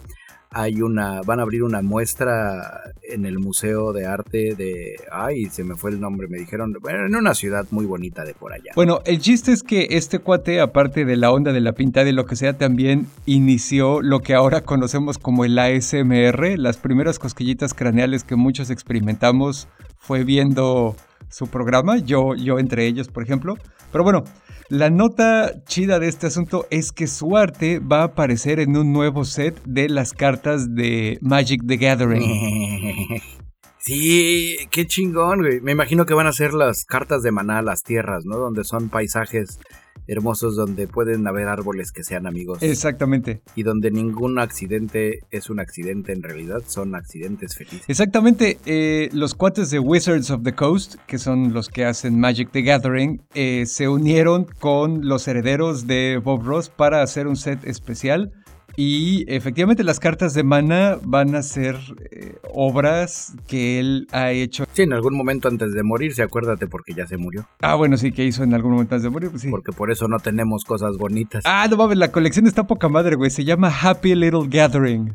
B: hay una, van a abrir una muestra en el Museo de Arte de, ay, se me fue el nombre, me dijeron, bueno, en una ciudad muy bonita de por allá.
A: Bueno, el chiste es que este cuate, aparte de la onda de la pintada y lo que sea, también inició lo que ahora conocemos como el ASMR. Las primeras cosquillitas craneales que muchos experimentamos fue viendo su programa, yo, yo entre ellos, por ejemplo. Pero bueno, la nota chida de este asunto es que su arte va a aparecer en un nuevo set de las cartas de Magic the Gathering.
B: Sí, qué chingón, güey. Me imagino que van a ser las cartas de maná, las tierras, ¿no? Donde son paisajes hermosos donde pueden haber árboles que sean amigos.
A: Exactamente.
B: y donde ningún accidente es un accidente en realidad, son accidentes felices.
A: Exactamente, eh, los cuates de Wizards of the Coast, que son los que hacen Magic the Gathering, eh, se unieron con los herederos de Bob Ross para hacer un set especial. Y efectivamente las cartas de mana van a ser eh, obras que él ha hecho.
B: Sí, en algún momento antes de morirse, acuérdate porque ya se murió.
A: Ah, bueno, sí, que hizo en algún momento antes de morir, pues sí.
B: Porque por eso no tenemos cosas bonitas.
A: Ah, no mames, la colección está poca madre, güey. Se llama Happy Little Gathering.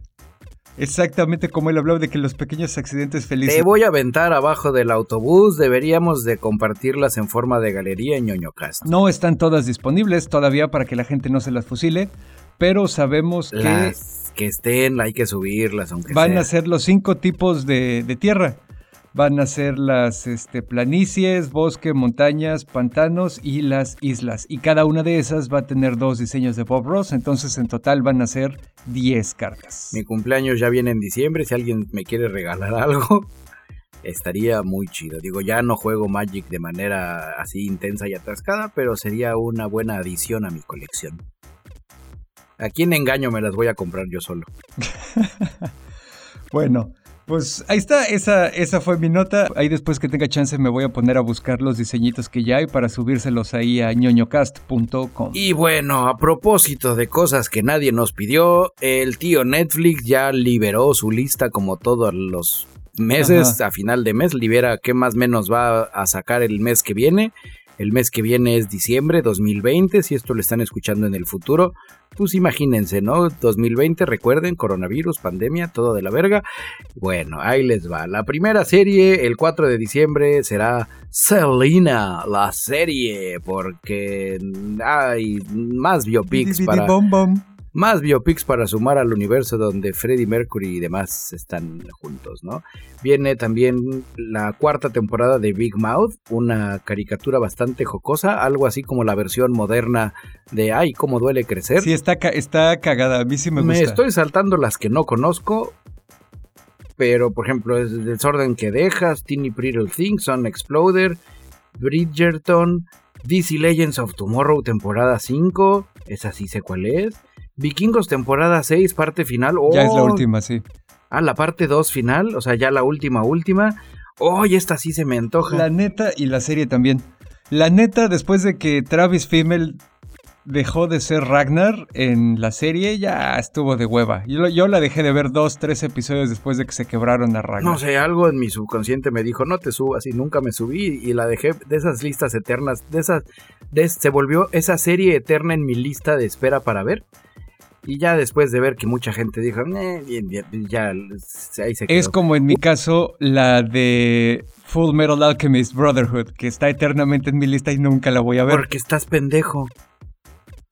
A: Exactamente como él hablaba de que los pequeños accidentes felices.
B: Te voy a aventar abajo del autobús, deberíamos de compartirlas en forma de galería en ñoñocast.
A: No están todas disponibles todavía para que la gente no se las fusile, pero sabemos que
B: Las que estén, hay que subirlas, aunque
A: van
B: sea.
A: a ser los cinco tipos de, de tierra. Van a ser las este, planicies, bosque, montañas, pantanos y las islas. Y cada una de esas va a tener dos diseños de Bob Ross, entonces en total van a ser 10 cartas.
B: Mi cumpleaños ya viene en diciembre, si alguien me quiere regalar algo, estaría muy chido. Digo, ya no juego Magic de manera así intensa y atascada, pero sería una buena adición a mi colección. ¿A quién engaño me las voy a comprar yo solo?
A: Bueno, pues ahí está, esa, esa fue mi nota. Ahí después que tenga chance me voy a poner a buscar los diseñitos que ya hay para subírselos ahí a ñoñocast.com.
B: Y bueno, a propósito de cosas que nadie nos pidió, el tío Netflix ya liberó su lista como todos los meses, a final de mes, libera qué más menos va a sacar el mes que viene. El mes que viene es diciembre 2020, si esto lo están escuchando en el futuro, pues imagínense, ¿no? 2020, recuerden, coronavirus, pandemia, todo de la verga. Bueno, ahí les va. La primera serie, el 4 de diciembre, será Selena, la serie, porque hay más biopics para...
A: Bom, bom.
B: Más biopics para sumar al universo donde Freddie Mercury y demás están juntos, ¿no? Viene también la cuarta temporada de Big Mouth, una caricatura bastante jocosa, algo así como la versión moderna de Ay, cómo duele crecer.
A: Sí, está, ca- está cagada, a mí sí me gusta.
B: Me estoy saltando las que no conozco, pero por ejemplo, es El desorden que dejas, Teeny Pretty Things, Son Exploder Bridgerton, DC Legends of Tomorrow temporada 5, esa sí sé cuál es. Vikingos temporada 6, parte final.
A: Ya es la
B: Oh,
A: última, sí.
B: Ah, la parte 2 final, o sea, ya la última, última. Oh, y esta sí se me antoja.
A: La neta y la serie también. La neta, después de que Travis Fimmel dejó de ser Ragnar en la serie, ya estuvo de hueva. Yo, yo la dejé de ver dos, tres episodios después de que se quebraron a Ragnar.
B: No sé, algo en mi subconsciente me dijo, no te subas, y nunca me subí, y la dejé de esas listas eternas, de esas, de- se volvió esa serie eterna en mi lista de espera para ver. Y ya después de ver que mucha gente dijo, "Eh, bien, bien", ya ahí se quedó.
A: Es como en mi caso la de Full Metal Alchemist Brotherhood, que está eternamente en mi lista y nunca la voy a ver.
B: Porque estás pendejo.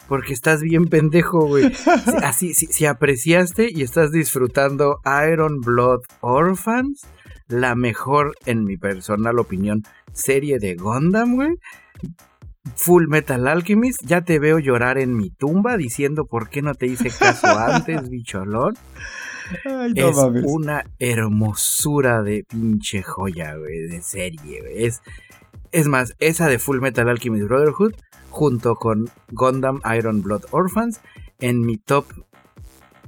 B: Porque estás bien pendejo, güey. Así, si, si apreciaste y estás disfrutando Iron Blood Orphans, la mejor, en mi personal opinión, serie de Gundam, güey. Full Metal Alchemist, ya te veo llorar en mi tumba diciendo por qué no te hice caso antes, bicholón.
A: Ay, no
B: es
A: mames.
B: una hermosura de pinche joya, güey, de serie, güey. Es, es más, esa de Full Metal Alchemist Brotherhood, junto con Gundam Iron Blood Orphans, en mi top,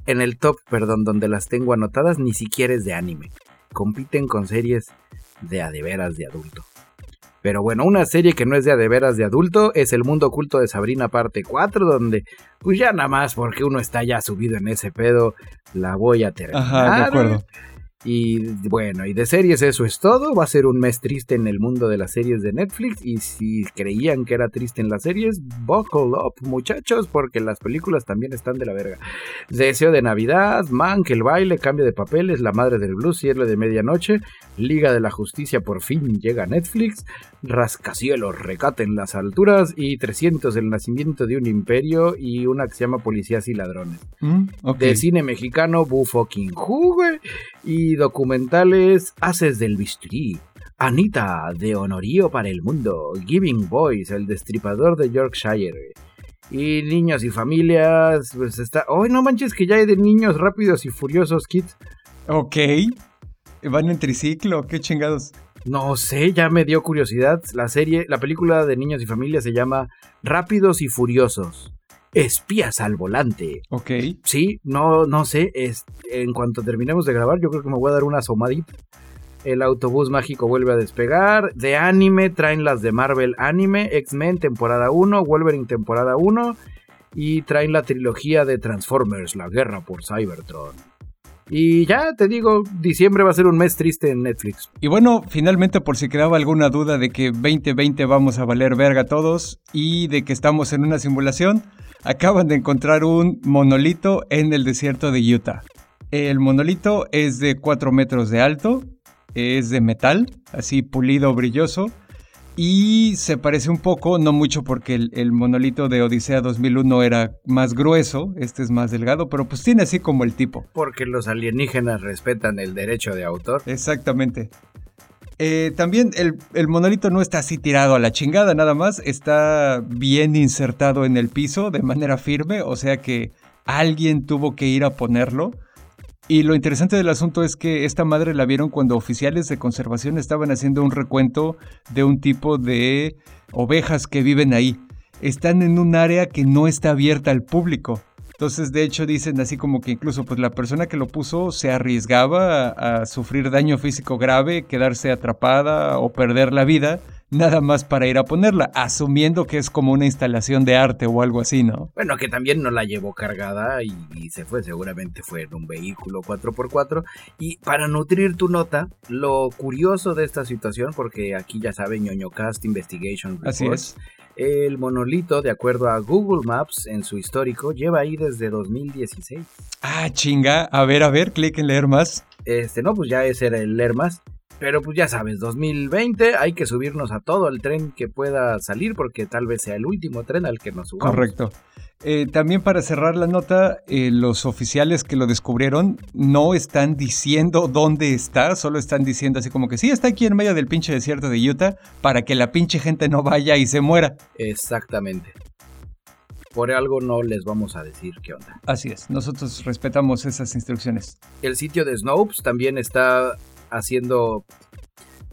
B: en el top, perdón, donde las tengo anotadas, ni siquiera es de anime. Compiten con series de a de veras de adulto. Pero bueno, una serie que no es de de veras de adulto es El Mundo Oculto de Sabrina parte 4, donde pues ya nada más porque uno está ya subido en ese pedo, la voy a terminar.
A: Ajá, de acuerdo.
B: Y bueno, y de series eso es todo. Va a ser un mes triste en el mundo de las series de Netflix. Y si creían que era triste en las series, buckle up, muchachos, porque las películas también están de la verga. Deseo de Navidad, Mank, el baile, cambio de papeles, La madre del blues, cierre de medianoche, Liga de la Justicia por fin llega a Netflix, Rascacielos, recate en las alturas y 300 el nacimiento de un imperio y una que se llama Policías y Ladrones
A: Mm,
B: de cine mexicano Bu fucking Who, y documentales Haces del Bisturí, Anita de Honorío para el Mundo, Giving Boys, El Destripador de Yorkshire, y niños y familias, pues está... ¡Ay, no manches que ya hay de niños rápidos y furiosos, kids!
A: Ok. ¿Van en triciclo? ¿Qué chingados?
B: No sé, ya me dio curiosidad. La serie, la película de niños y familias se llama Rápidos y Furiosos. Espías al volante.
A: Ok.
B: Sí, no, no sé. Es, en cuanto terminemos de grabar, yo creo que me voy a dar una asomadita. El autobús mágico vuelve a despegar. De anime traen las de Marvel Anime, X-Men temporada 1, Wolverine temporada 1. Y traen la trilogía de Transformers, la guerra por Cybertron. Y ya te digo, diciembre va a ser un mes triste en Netflix.
A: Y bueno, finalmente por si quedaba alguna duda de que 2020 vamos a valer verga todos y de que estamos en una simulación, acaban de encontrar un monolito en el desierto de Utah. El monolito es de 4 metros de alto, es de metal, así pulido, brilloso, y se parece un poco, no mucho porque el, el monolito de Odisea 2001 era más grueso, este es más delgado, pero pues tiene así como el tipo.
B: Porque los alienígenas respetan el derecho de autor.
A: Exactamente. Eh, también el, el monolito no está así tirado a la chingada, nada más. Está bien insertado en el piso de manera firme, o sea que alguien tuvo que ir a ponerlo. Y lo interesante del asunto es que esta madre la vieron cuando oficiales de conservación estaban haciendo un recuento de un tipo de ovejas que viven ahí. Están en un área que no está abierta al público. Entonces, de hecho, dicen así como que incluso pues, la persona que lo puso se arriesgaba a, a, sufrir daño físico grave, quedarse atrapada o perder la vida, nada más para ir a ponerla, asumiendo que es como una instalación de arte o algo así, ¿no?
B: Bueno, que también no la llevó cargada y, y se fue, seguramente fue en un vehículo 4x4. Y para nutrir tu nota, lo curioso de esta situación, porque aquí ya saben, ñoño cast investigation reports,
A: Así es.
B: El monolito, de acuerdo a Google Maps en su histórico, lleva ahí desde 2016.
A: Ah, chinga. A ver, a ver, clic en leer más.
B: Este, no, pues ya ese era el leer más. Pero pues ya sabes, 2020 hay que subirnos a todo el tren que pueda salir porque tal vez sea el último tren al que nos subamos.
A: Correcto. Eh, también para cerrar la nota, eh, los oficiales que lo descubrieron no están diciendo dónde está, solo están diciendo así como que sí, está aquí en medio del pinche desierto de Utah para que la pinche gente no vaya y se muera.
B: Exactamente. Por algo no les vamos a decir qué onda.
A: Así es, nosotros respetamos esas instrucciones.
B: El sitio de Snopes también está haciendo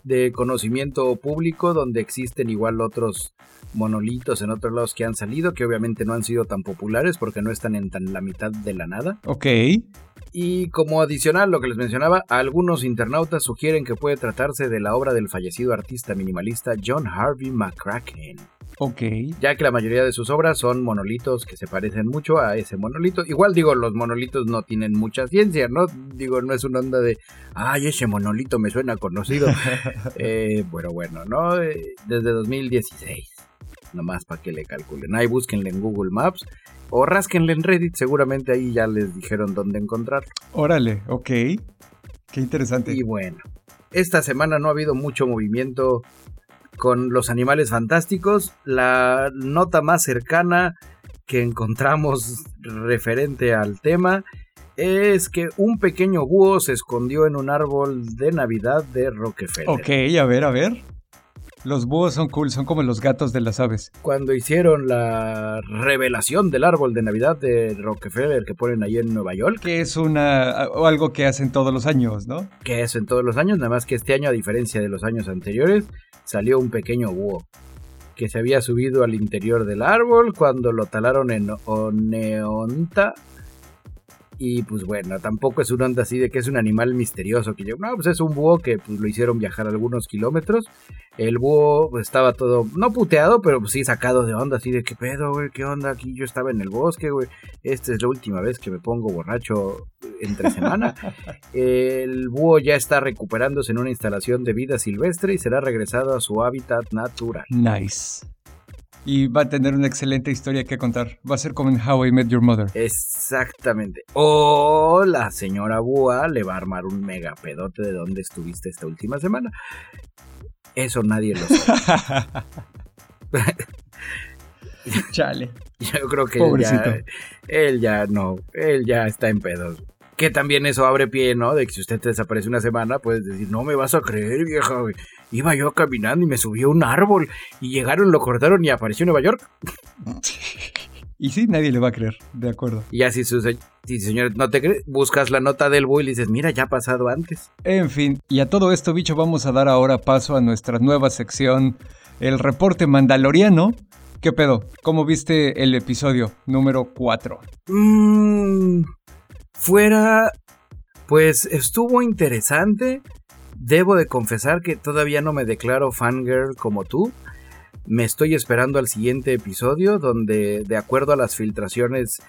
B: de conocimiento público donde existen igual otros monolitos en otros lados que han salido, que obviamente no han sido tan populares porque no están en tan la mitad de la nada.
A: Ok.
B: Y como adicional, lo que les mencionaba, algunos internautas sugieren que puede tratarse de la obra del fallecido artista minimalista John Harvey McCracken.
A: Ok.
B: Ya que la mayoría de sus obras son monolitos que se parecen mucho a ese monolito. Igual digo, los monolitos no tienen mucha ciencia, ¿no? Digo, no es una onda de, ay, ese monolito me suena conocido. eh, bueno, bueno, ¿no? Eh, desde 2016. Nomás para que le calculen. Ahí búsquenle en Google Maps o rásquenle en Reddit, seguramente ahí ya les dijeron dónde encontrar.
A: Órale, ok. Qué interesante.
B: Y bueno, esta semana no ha habido mucho movimiento con los animales fantásticos. La nota más cercana que encontramos referente al tema es que un pequeño búho se escondió en un árbol de Navidad de Rockefeller.
A: Ok, a ver, a ver. Los búhos son cool, son como los gatos de las aves.
B: Cuando hicieron la revelación del árbol de Navidad de Rockefeller que ponen ahí en Nueva York.
A: Que es una o algo que hacen todos los años, ¿no?
B: Que es en todos los años, nada más que este año, a diferencia de los años anteriores, salió un pequeño búho que se había subido al interior del árbol cuando lo talaron en Oneonta y pues bueno, tampoco es una onda así de que es un animal misterioso. Que yo, no, pues es un búho que pues, lo hicieron viajar algunos kilómetros. El búho pues, estaba todo, no puteado, pero pues sí sacado de onda, así de qué pedo, güey, qué onda. Aquí yo estaba en el bosque, güey. Esta es la última vez que me pongo borracho entre semana. el búho ya está recuperándose en una instalación de vida silvestre y será regresado a su hábitat natural.
A: Nice y va a tener una excelente historia que contar. Va a ser como en How I Met Your Mother.
B: Exactamente. O la señora Búa le va a armar un mega pedote de dónde estuviste esta última semana. Eso nadie lo sabe.
A: Chale.
B: Yo creo que él ya, él ya no, él ya está en pedos que también eso abre pie, ¿no? De que si usted te desaparece una semana, puedes decir, no me vas a creer, vieja, Iba yo caminando y me subí a un árbol y llegaron, lo cortaron y apareció en Nueva York.
A: Y sí, nadie le va a creer, de acuerdo.
B: Y así, su, si señor no te cree, buscas la nota del búho y dices, mira, ya ha pasado antes.
A: En fin, y a todo esto, bicho, vamos a dar ahora paso a nuestra nueva sección, el reporte mandaloriano. ¿Qué pedo? ¿Cómo viste el episodio número 4?
B: Mmm fuera, pues estuvo interesante. Debo de confesar que todavía no me declaro fangirl como tú. Me estoy esperando al siguiente episodio donde, de acuerdo a las filtraciones,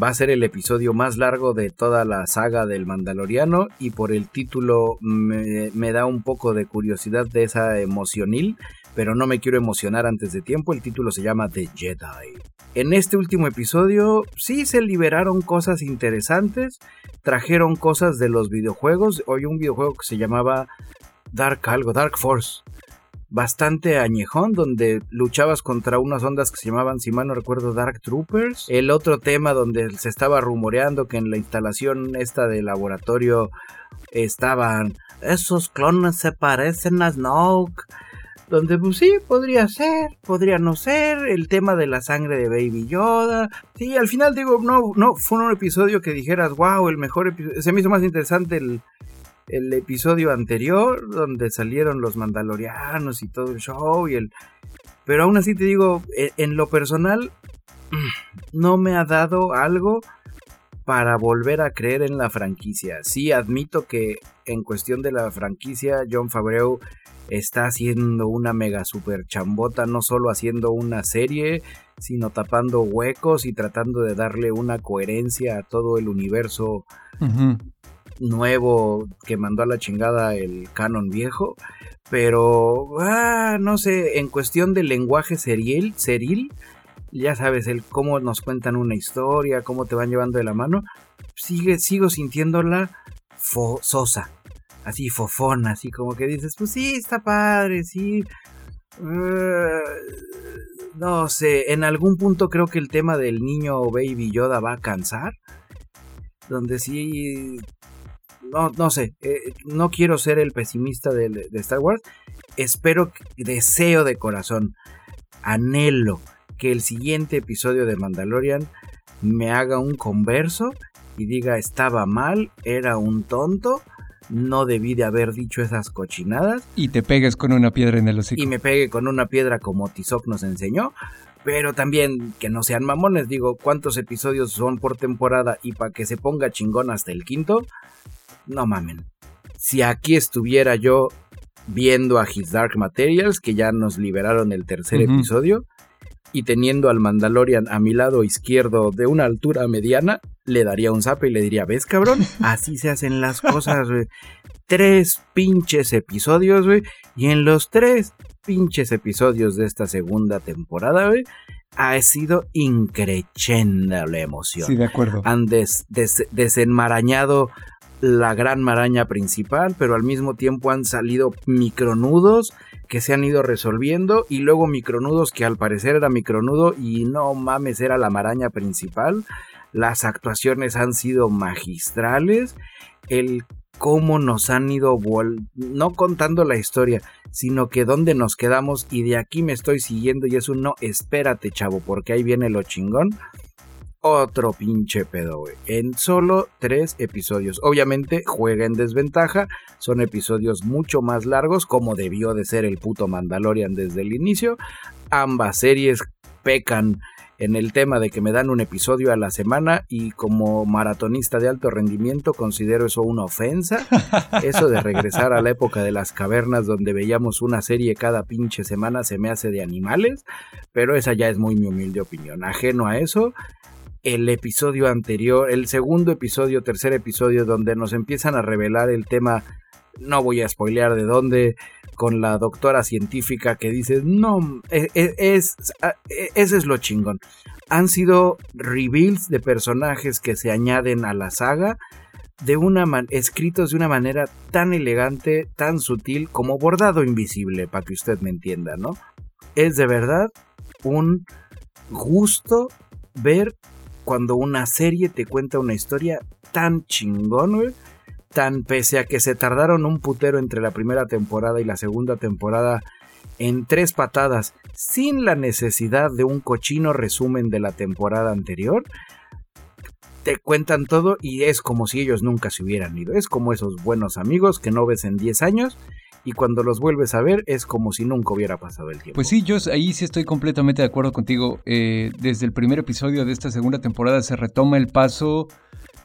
B: va a ser el episodio más largo de toda la saga del Mandaloriano y por el título me, me da un poco de curiosidad de esa emocionil, pero no me quiero emocionar antes de tiempo. El título se llama The Jedi. En este último episodio sí se liberaron cosas interesantes, trajeron cosas de los videojuegos. Hoy un videojuego que se llamaba Dark algo, Dark Force. Bastante añejón, donde luchabas contra unas ondas que se llamaban, si mal no recuerdo, Dark Troopers. El otro tema donde se estaba rumoreando que en la instalación esta de laboratorio estaban esos clones se parecen a Snoke donde pues sí, podría ser, podría no ser, el tema de la sangre de Baby Yoda. Sí, al final digo, no, no, fue un episodio que dijeras, wow, el mejor episodio. Se me hizo más interesante el, el episodio anterior, donde salieron los mandalorianos y todo el show y el... Pero aún así te digo, e, en lo personal, no me ha dado algo para volver a creer en la franquicia. Sí, admito que en cuestión de la franquicia, John Favreau está haciendo una mega super chambota, no solo haciendo una serie, sino tapando huecos y tratando de darle una coherencia a todo el universo nuevo que mandó a la chingada el canon viejo. Pero, ah, no sé, en cuestión de lenguaje seril, seril ya sabes, el cómo nos cuentan una historia, cómo te van llevando de la mano, sigue, sigo sintiéndola sosa así fofona, así como que dices, pues sí, está padre, sí. No sé, en algún punto creo que el tema del niño Baby Yoda va a cansar. Donde sí... No, no sé, eh, no quiero ser el pesimista de, de Star Wars. Espero, deseo de corazón, anhelo que el siguiente episodio de Mandalorian me haga un converso y diga estaba mal, era un tonto no debí de haber dicho esas cochinadas.
A: Y te pegues con una piedra en el hocico.
B: Y me pegue con una piedra como Tizoc nos enseñó. Pero también que no sean mamones, digo, ¿cuántos episodios son por temporada? Y para que se ponga chingón hasta el quinto, no mamen. Si aquí estuviera yo viendo a His Dark Materials, que ya nos liberaron el tercer episodio, y teniendo al Mandalorian a mi lado izquierdo de una altura mediana, le daría un zap y le diría, ¿ves cabrón? Así se hacen las cosas, güey. Tres pinches episodios, güey. Y en los tres pinches episodios de esta segunda temporada, güey, ha sido increchenda la emoción.
A: Sí, de acuerdo.
B: Han desenmarañado la gran maraña principal, pero al mismo tiempo han salido micronudos que se han ido resolviendo y luego micronudos que al parecer era micronudo y no mames era la maraña principal. Las actuaciones han sido magistrales. El cómo nos han ido no contando la historia, sino que dónde nos quedamos y de aquí me estoy siguiendo y es un no, espérate chavo, porque ahí viene lo chingón otro pinche pedo, güey. En solo tres episodios. Obviamente juega en desventaja. Son episodios mucho más largos, como debió de ser el puto Mandalorian desde el inicio. Ambas series pecan en el tema de que me dan un episodio a la semana y como maratonista de alto rendimiento considero eso una ofensa. Eso de regresar a la época de las cavernas donde veíamos una serie cada pinche semana se me hace de animales, pero esa ya es muy mi humilde opinión. Ajeno a eso, el episodio anterior, el segundo episodio, tercer episodio, donde nos empiezan a revelar el tema, no voy a spoilear de dónde, con la doctora científica que dice, no, e, e, es, e, ese es lo chingón. Han sido reveals de personajes que se añaden a la saga, de una escritos de una manera tan elegante, tan sutil, como bordado invisible, para que usted me entienda, ¿no? Es de verdad un gusto ver cuando una serie te cuenta una historia tan chingón, güey. Tan pese a que se tardaron un putero entre la primera temporada y la segunda temporada en tres patadas, sin la necesidad de un cochino resumen de la temporada anterior, te cuentan todo y es como si ellos nunca se hubieran ido. Es como esos buenos amigos que no ves en 10 años y cuando los vuelves a ver es como si nunca hubiera pasado el tiempo.
A: Pues sí, yo ahí sí estoy completamente de acuerdo contigo. Eh, desde el primer episodio de esta segunda temporada se retoma el paso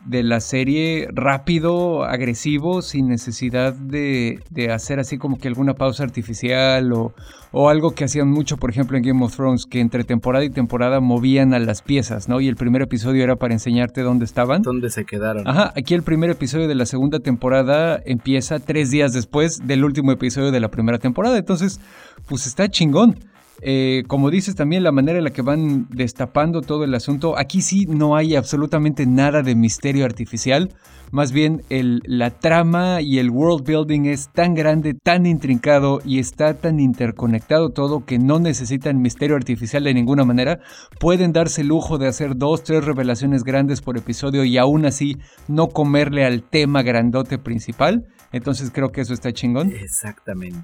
A: de la serie rápido, agresivo, sin necesidad de, hacer así como que alguna pausa artificial o, o, algo que hacían mucho, por ejemplo, en Game of Thrones, que entre temporada y temporada movían a las piezas, ¿no? Y el primer episodio era para enseñarte dónde estaban.
B: Dónde se quedaron.
A: Ajá, aquí el primer episodio de la segunda temporada empieza tres días después del último episodio de la primera temporada, entonces, pues está chingón. Eh, como dices también, la manera en la que van destapando todo el asunto, aquí sí no hay absolutamente nada de misterio artificial. Más bien el, la trama y el world building es tan grande, tan intrincado y está tan interconectado todo que no necesitan misterio artificial de ninguna manera. Pueden darse el lujo de hacer dos, tres revelaciones grandes por episodio y aún así no comerle al tema grandote principal. Entonces creo que eso está chingón.
B: Exactamente.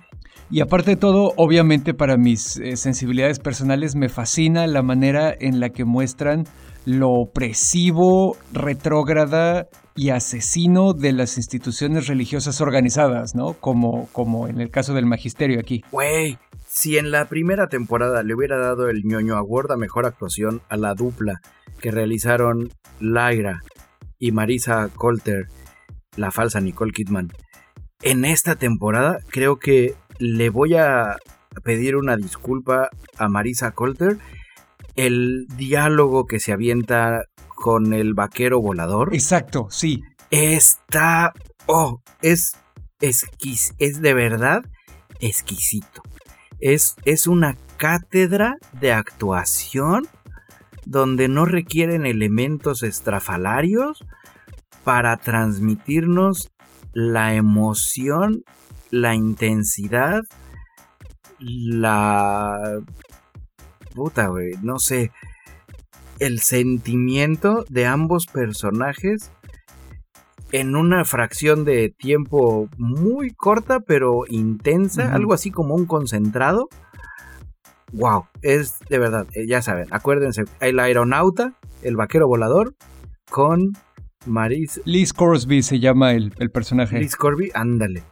A: Y aparte de todo, obviamente para mis eh, sensibilidades personales me fascina la manera en la que muestran lo opresivo, retrógrada y asesino de las instituciones religiosas organizadas, ¿no? Como, como en el caso del magisterio aquí.
B: Güey, si en la primera temporada le hubiera dado el ñoño award a mejor actuación a la dupla que realizaron Lyra y Marisa Colter, la falsa Nicole Kidman, en esta temporada creo que le voy a pedir una disculpa a Marisa Colter. El diálogo que se avienta con el vaquero volador.
A: Exacto, sí.
B: Está. Oh, es. Es de verdad exquisito. Es, es una cátedra de actuación donde no requieren elementos estrafalarios para transmitirnos la emoción la intensidad, la... Puta, güey, no sé. El sentimiento de ambos personajes en una fracción de tiempo muy corta pero intensa, algo así como un concentrado. Wow, es de verdad, eh, ya saben, acuérdense, el aeronauta, el vaquero volador, con Maris
A: Liz Corsby se llama el, el personaje.
B: Liz Corby, ándale.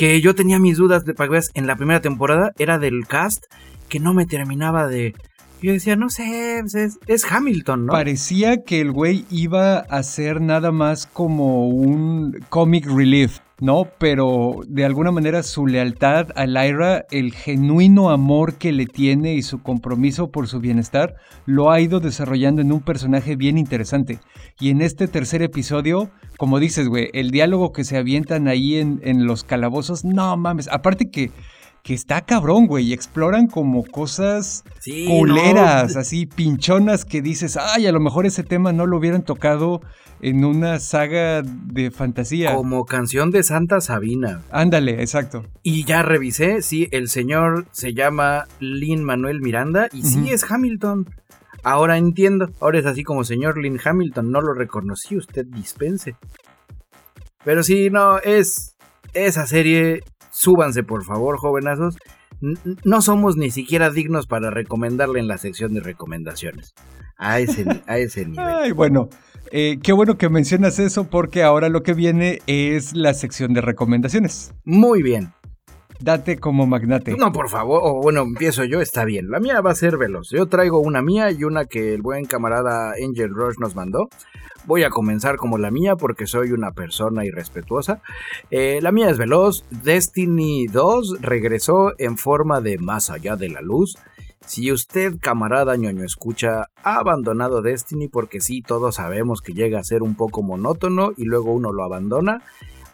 B: Que yo tenía mis dudas de veas, en la primera temporada era del cast que no me terminaba de. Yo decía, no sé, pues es, es Hamilton, ¿no?
A: Parecía que el güey iba a ser nada más como un comic relief, ¿no? Pero de alguna manera su lealtad a Lyra, el genuino amor que le tiene y su compromiso por su bienestar, lo ha ido desarrollando en un personaje bien interesante. Y en este tercer episodio, como dices, güey, el diálogo que se avientan ahí en, en los calabozos, no mames, aparte que que está cabrón, güey. Exploran como cosas
B: Sí,
A: culeras,
B: no.
A: así pinchonas que dices, ay, a lo mejor ese tema no lo hubieran tocado en una saga de fantasía.
B: Como canción de Santa Sabina.
A: Ándale, exacto.
B: Y ya revisé, sí, el señor se llama Lin Manuel Miranda y sí es Hamilton. Ahora entiendo, ahora es así como señor Lin Hamilton, no lo reconocí, usted dispense. Pero sí, no, es esa serie, súbanse por favor, jovenazos. No somos ni siquiera dignos para recomendarle en la sección de recomendaciones. A ese, ni- a ese nivel.
A: Ay, bueno, eh, qué bueno que mencionas eso porque ahora lo que viene es la sección de recomendaciones.
B: Muy bien.
A: Date como magnate.
B: No, por favor, o bueno, empiezo yo, está bien. La mía va a ser veloz. Yo traigo una mía y una que el buen camarada Angel Rush nos mandó. Voy a comenzar como la mía porque soy una persona irrespetuosa. Eh, la mía es veloz. Destiny 2 regresó en forma de más allá de la luz. Si usted, camarada ñoño escucha, ha abandonado Destiny porque sí, todos sabemos que llega a ser un poco monótono y luego uno lo abandona,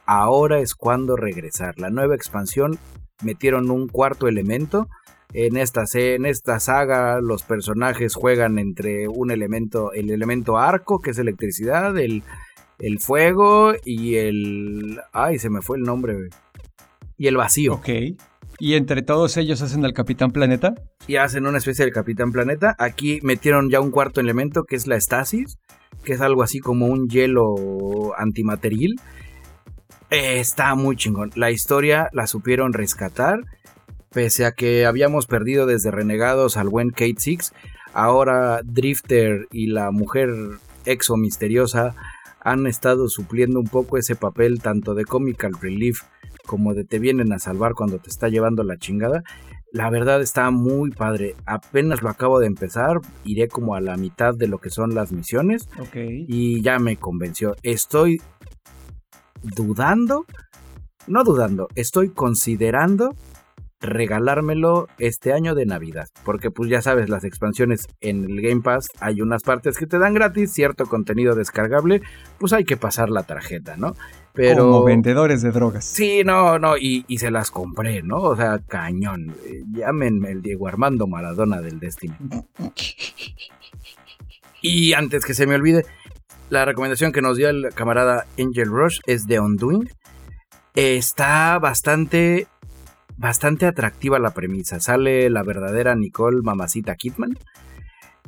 B: ahora es cuando regresar. La nueva expansión metieron un cuarto elemento. En esta, en esta saga los personajes juegan entre un elemento, el elemento arco, que es electricidad, el, el fuego y el... Ay, se me fue el nombre. Y el vacío.
A: Ok. Y entre todos ellos hacen al Capitán Planeta.
B: y hacen una especie de Capitán Planeta. Aquí metieron ya un cuarto elemento que es la estasis, que es algo así como un hielo antimateril. Eh, está muy chingón. La historia la supieron rescatar. Pese a que habíamos perdido desde Renegados al buen Kate Six, ahora Drifter y la mujer exo misteriosa han estado supliendo un poco ese papel tanto de comical relief como de te vienen a salvar cuando te está llevando la chingada. La verdad está muy padre. Apenas lo acabo de empezar. Iré como a la mitad de lo que son las misiones.
A: Ok.
B: Y ya me convenció. Estoy dudando. No dudando. Estoy considerando regalármelo este año de Navidad. Porque pues ya sabes, las expansiones en el Game Pass hay unas partes que te dan gratis, cierto contenido descargable. Pues hay que pasar la tarjeta, ¿no? Pero...
A: Como vendedores de drogas.
B: Sí, no, no, y, y se las compré, ¿no? O sea, cañón. Eh, Llámenme el Diego Armando Maradona del Destiny. Y antes que se me olvide, la recomendación que nos dio el camarada Angel Rush es de Undoing. Está bastante, bastante atractiva la premisa. Sale la verdadera Nicole Mamacita Kidman.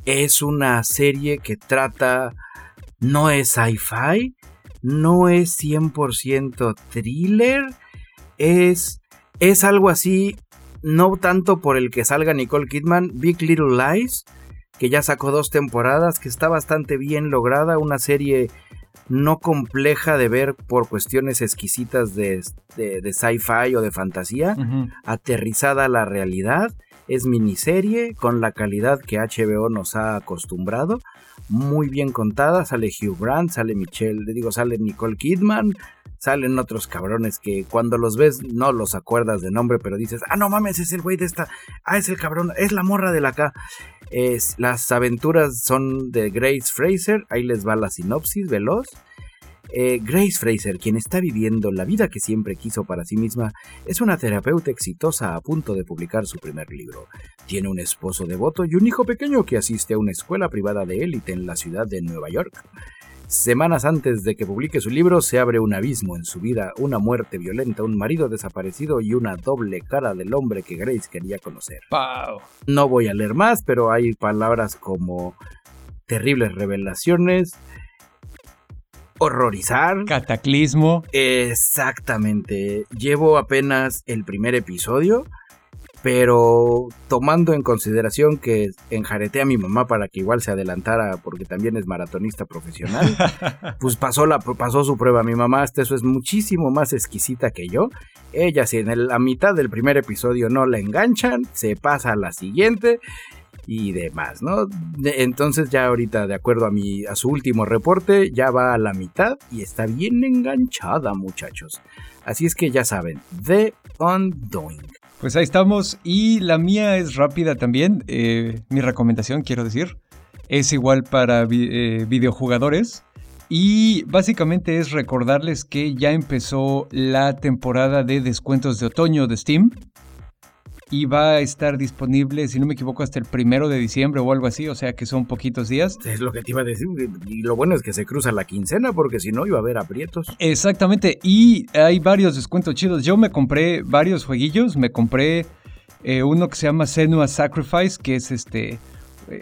B: Es una serie que trata, no es sci-fi, no es 100% thriller, es, es algo así, no tanto por el que salga Nicole Kidman, Big Little Lies, que ya sacó dos temporadas, que está bastante bien lograda, una serie no compleja de ver por cuestiones exquisitas de, de, de sci-fi o de fantasía, aterrizada a la realidad. Es miniserie con la calidad que HBO nos ha acostumbrado. Muy bien contada. Sale Hugh Grant, sale Michelle, le digo, sale Nicole Kidman. Salen otros cabrones que cuando los ves no los acuerdas de nombre, pero dices, ah, no mames, es el güey de esta. Ah, es el cabrón, es la morra de la acá. Las aventuras son de Grace Fraser. Ahí les va la sinopsis veloz. Eh, Grace Fraser, quien está viviendo la vida que siempre quiso para sí misma, es una terapeuta exitosa a punto de publicar su primer libro. Tiene un esposo devoto y un hijo pequeño que asiste a una escuela privada de élite en la ciudad de Nueva York. Semanas antes de que publique su libro, se abre un abismo en su vida, una muerte violenta, un marido desaparecido y una doble cara del hombre que Grace quería conocer. No voy a leer más, pero hay palabras como terribles revelaciones, horrorizar,
A: Cataclismo.
B: Exactamente. Llevo apenas el primer episodio, pero tomando en consideración que enjareté a mi mamá para que igual se adelantara porque también es maratonista profesional, pues pasó, la, pasó su prueba. Mi mamá hasta eso es muchísimo más exquisita que yo. Ella si en la mitad del primer episodio no la enganchan, se pasa a la siguiente y demás, ¿no? entonces ya ahorita, de acuerdo a, mi, a su último reporte, ya va a la mitad y está bien enganchada, muchachos. Así es que ya saben, The Undoing.
A: Pues ahí estamos y la mía es rápida también, eh, mi recomendación quiero decir, es igual para eh, videojugadores. Y básicamente es recordarles que ya empezó la temporada de descuentos de otoño de Steam y va a estar disponible, si no me equivoco, hasta el primero de diciembre o algo así, o sea que son poquitos días.
B: Es lo que te iba a decir, y lo bueno es que se cruza la quincena porque si no iba a haber aprietos.
A: Exactamente, y hay varios descuentos chidos. Yo me compré varios jueguillos, me compré eh, uno que se llama Senua Sacrifice, que es este...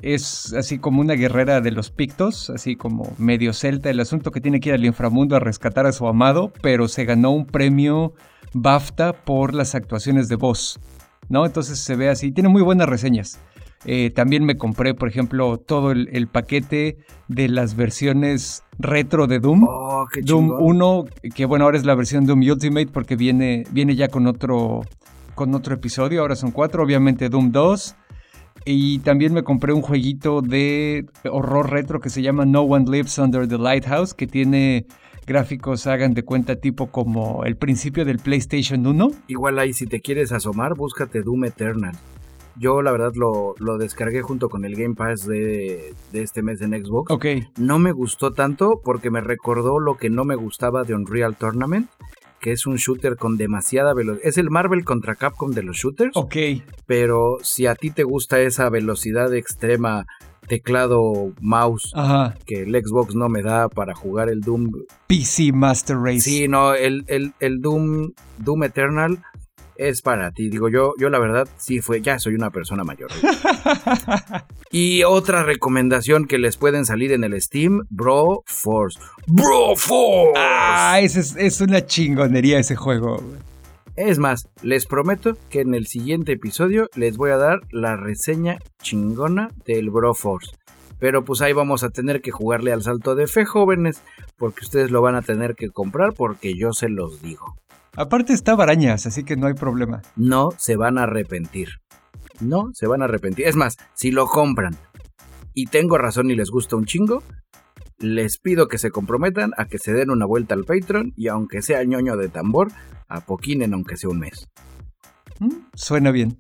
A: Es así como una guerrera de los pictos, así como medio celta, el asunto que tiene que ir al inframundo a rescatar a su amado, pero se ganó un premio BAFTA por las actuaciones de voz. ¿No? Entonces se ve así, tiene muy buenas reseñas. Eh, también me compré, por ejemplo, todo el, paquete de las versiones retro de Doom.
B: Oh,
A: Doom 1, que bueno, ahora es la versión Doom Ultimate porque viene, viene ya con otro, con otro episodio, ahora son cuatro, obviamente Doom 2. Y también me compré un jueguito de horror retro que se llama No One Lives Under the Lighthouse, que tiene gráficos hagan de cuenta tipo como el principio del PlayStation 1.
B: Igual ahí si te quieres asomar, búscate Doom Eternal. Yo la verdad lo, lo descargué junto con el Game Pass de, de, este mes en Xbox.
A: Ok.
B: No me gustó tanto porque me recordó lo que no me gustaba de Unreal Tournament, que es un shooter con demasiada velocidad. Es el Marvel contra Capcom de los shooters.
A: Ok.
B: Pero si a ti te gusta esa velocidad extrema teclado mouse que el Xbox no me da para jugar el Doom.
A: PC Master Race.
B: Sí, no, el, el, Doom, Doom Eternal es para ti. Digo, yo, yo la verdad sí fue, ya soy una persona mayor. y otra recomendación que les pueden salir en el Steam, Bro Force. Bro Force.
A: Ah, es, es una chingonería ese juego.
B: Es más, les prometo que en el siguiente episodio les voy a dar la reseña chingona del Broforce. Pero pues ahí vamos a tener que jugarle al salto de fe, jóvenes, porque ustedes lo van a tener que comprar porque yo se los digo.
A: Aparte está barañas, así que no hay problema.
B: No se van a arrepentir. No se van a arrepentir. Es más, si lo compran y tengo razón y les gusta un chingo, les pido que se comprometan a que se den una vuelta al Patreon y aunque sea ñoño de tambor, apoquinen aunque sea un mes.
A: Mm, suena bien.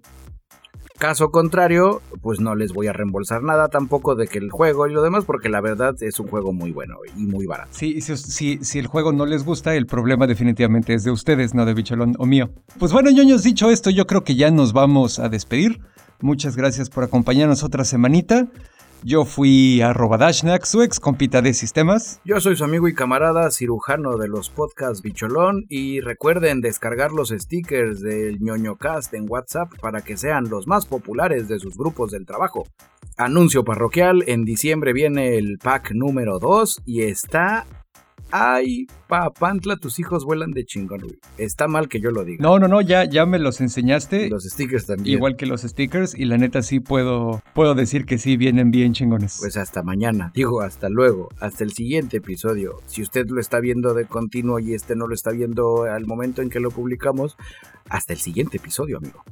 B: Caso contrario, pues no les voy a reembolsar nada tampoco de que el juego y lo demás, porque la verdad es un juego muy bueno y muy barato.
A: Sí, si, si, el juego no les gusta, el problema definitivamente es de ustedes, no de Bicholón o mío. Pues bueno, ñoños, dicho esto, yo creo que ya nos vamos a despedir. Muchas gracias por acompañarnos otra semanita. Yo fui a Dashnak, su ex compita de sistemas.
B: Yo soy su amigo y camarada cirujano de los podcasts Bicholón y recuerden descargar los stickers del ñoñocast en WhatsApp para que sean los más populares de sus grupos del trabajo. Anuncio parroquial, en diciembre viene el pack número 2 y está Ay, papantla, tus hijos vuelan de chingón, Está mal que yo lo diga.
A: No, no, no, ya, ya me los enseñaste.
B: Los stickers también.
A: Igual que los stickers, y la neta sí puedo, puedo decir que sí vienen bien chingones.
B: Pues hasta mañana, digo, hasta luego, hasta el siguiente episodio. Si usted lo está viendo de continuo y este no lo está viendo al momento en que lo publicamos, hasta el siguiente episodio, amigo.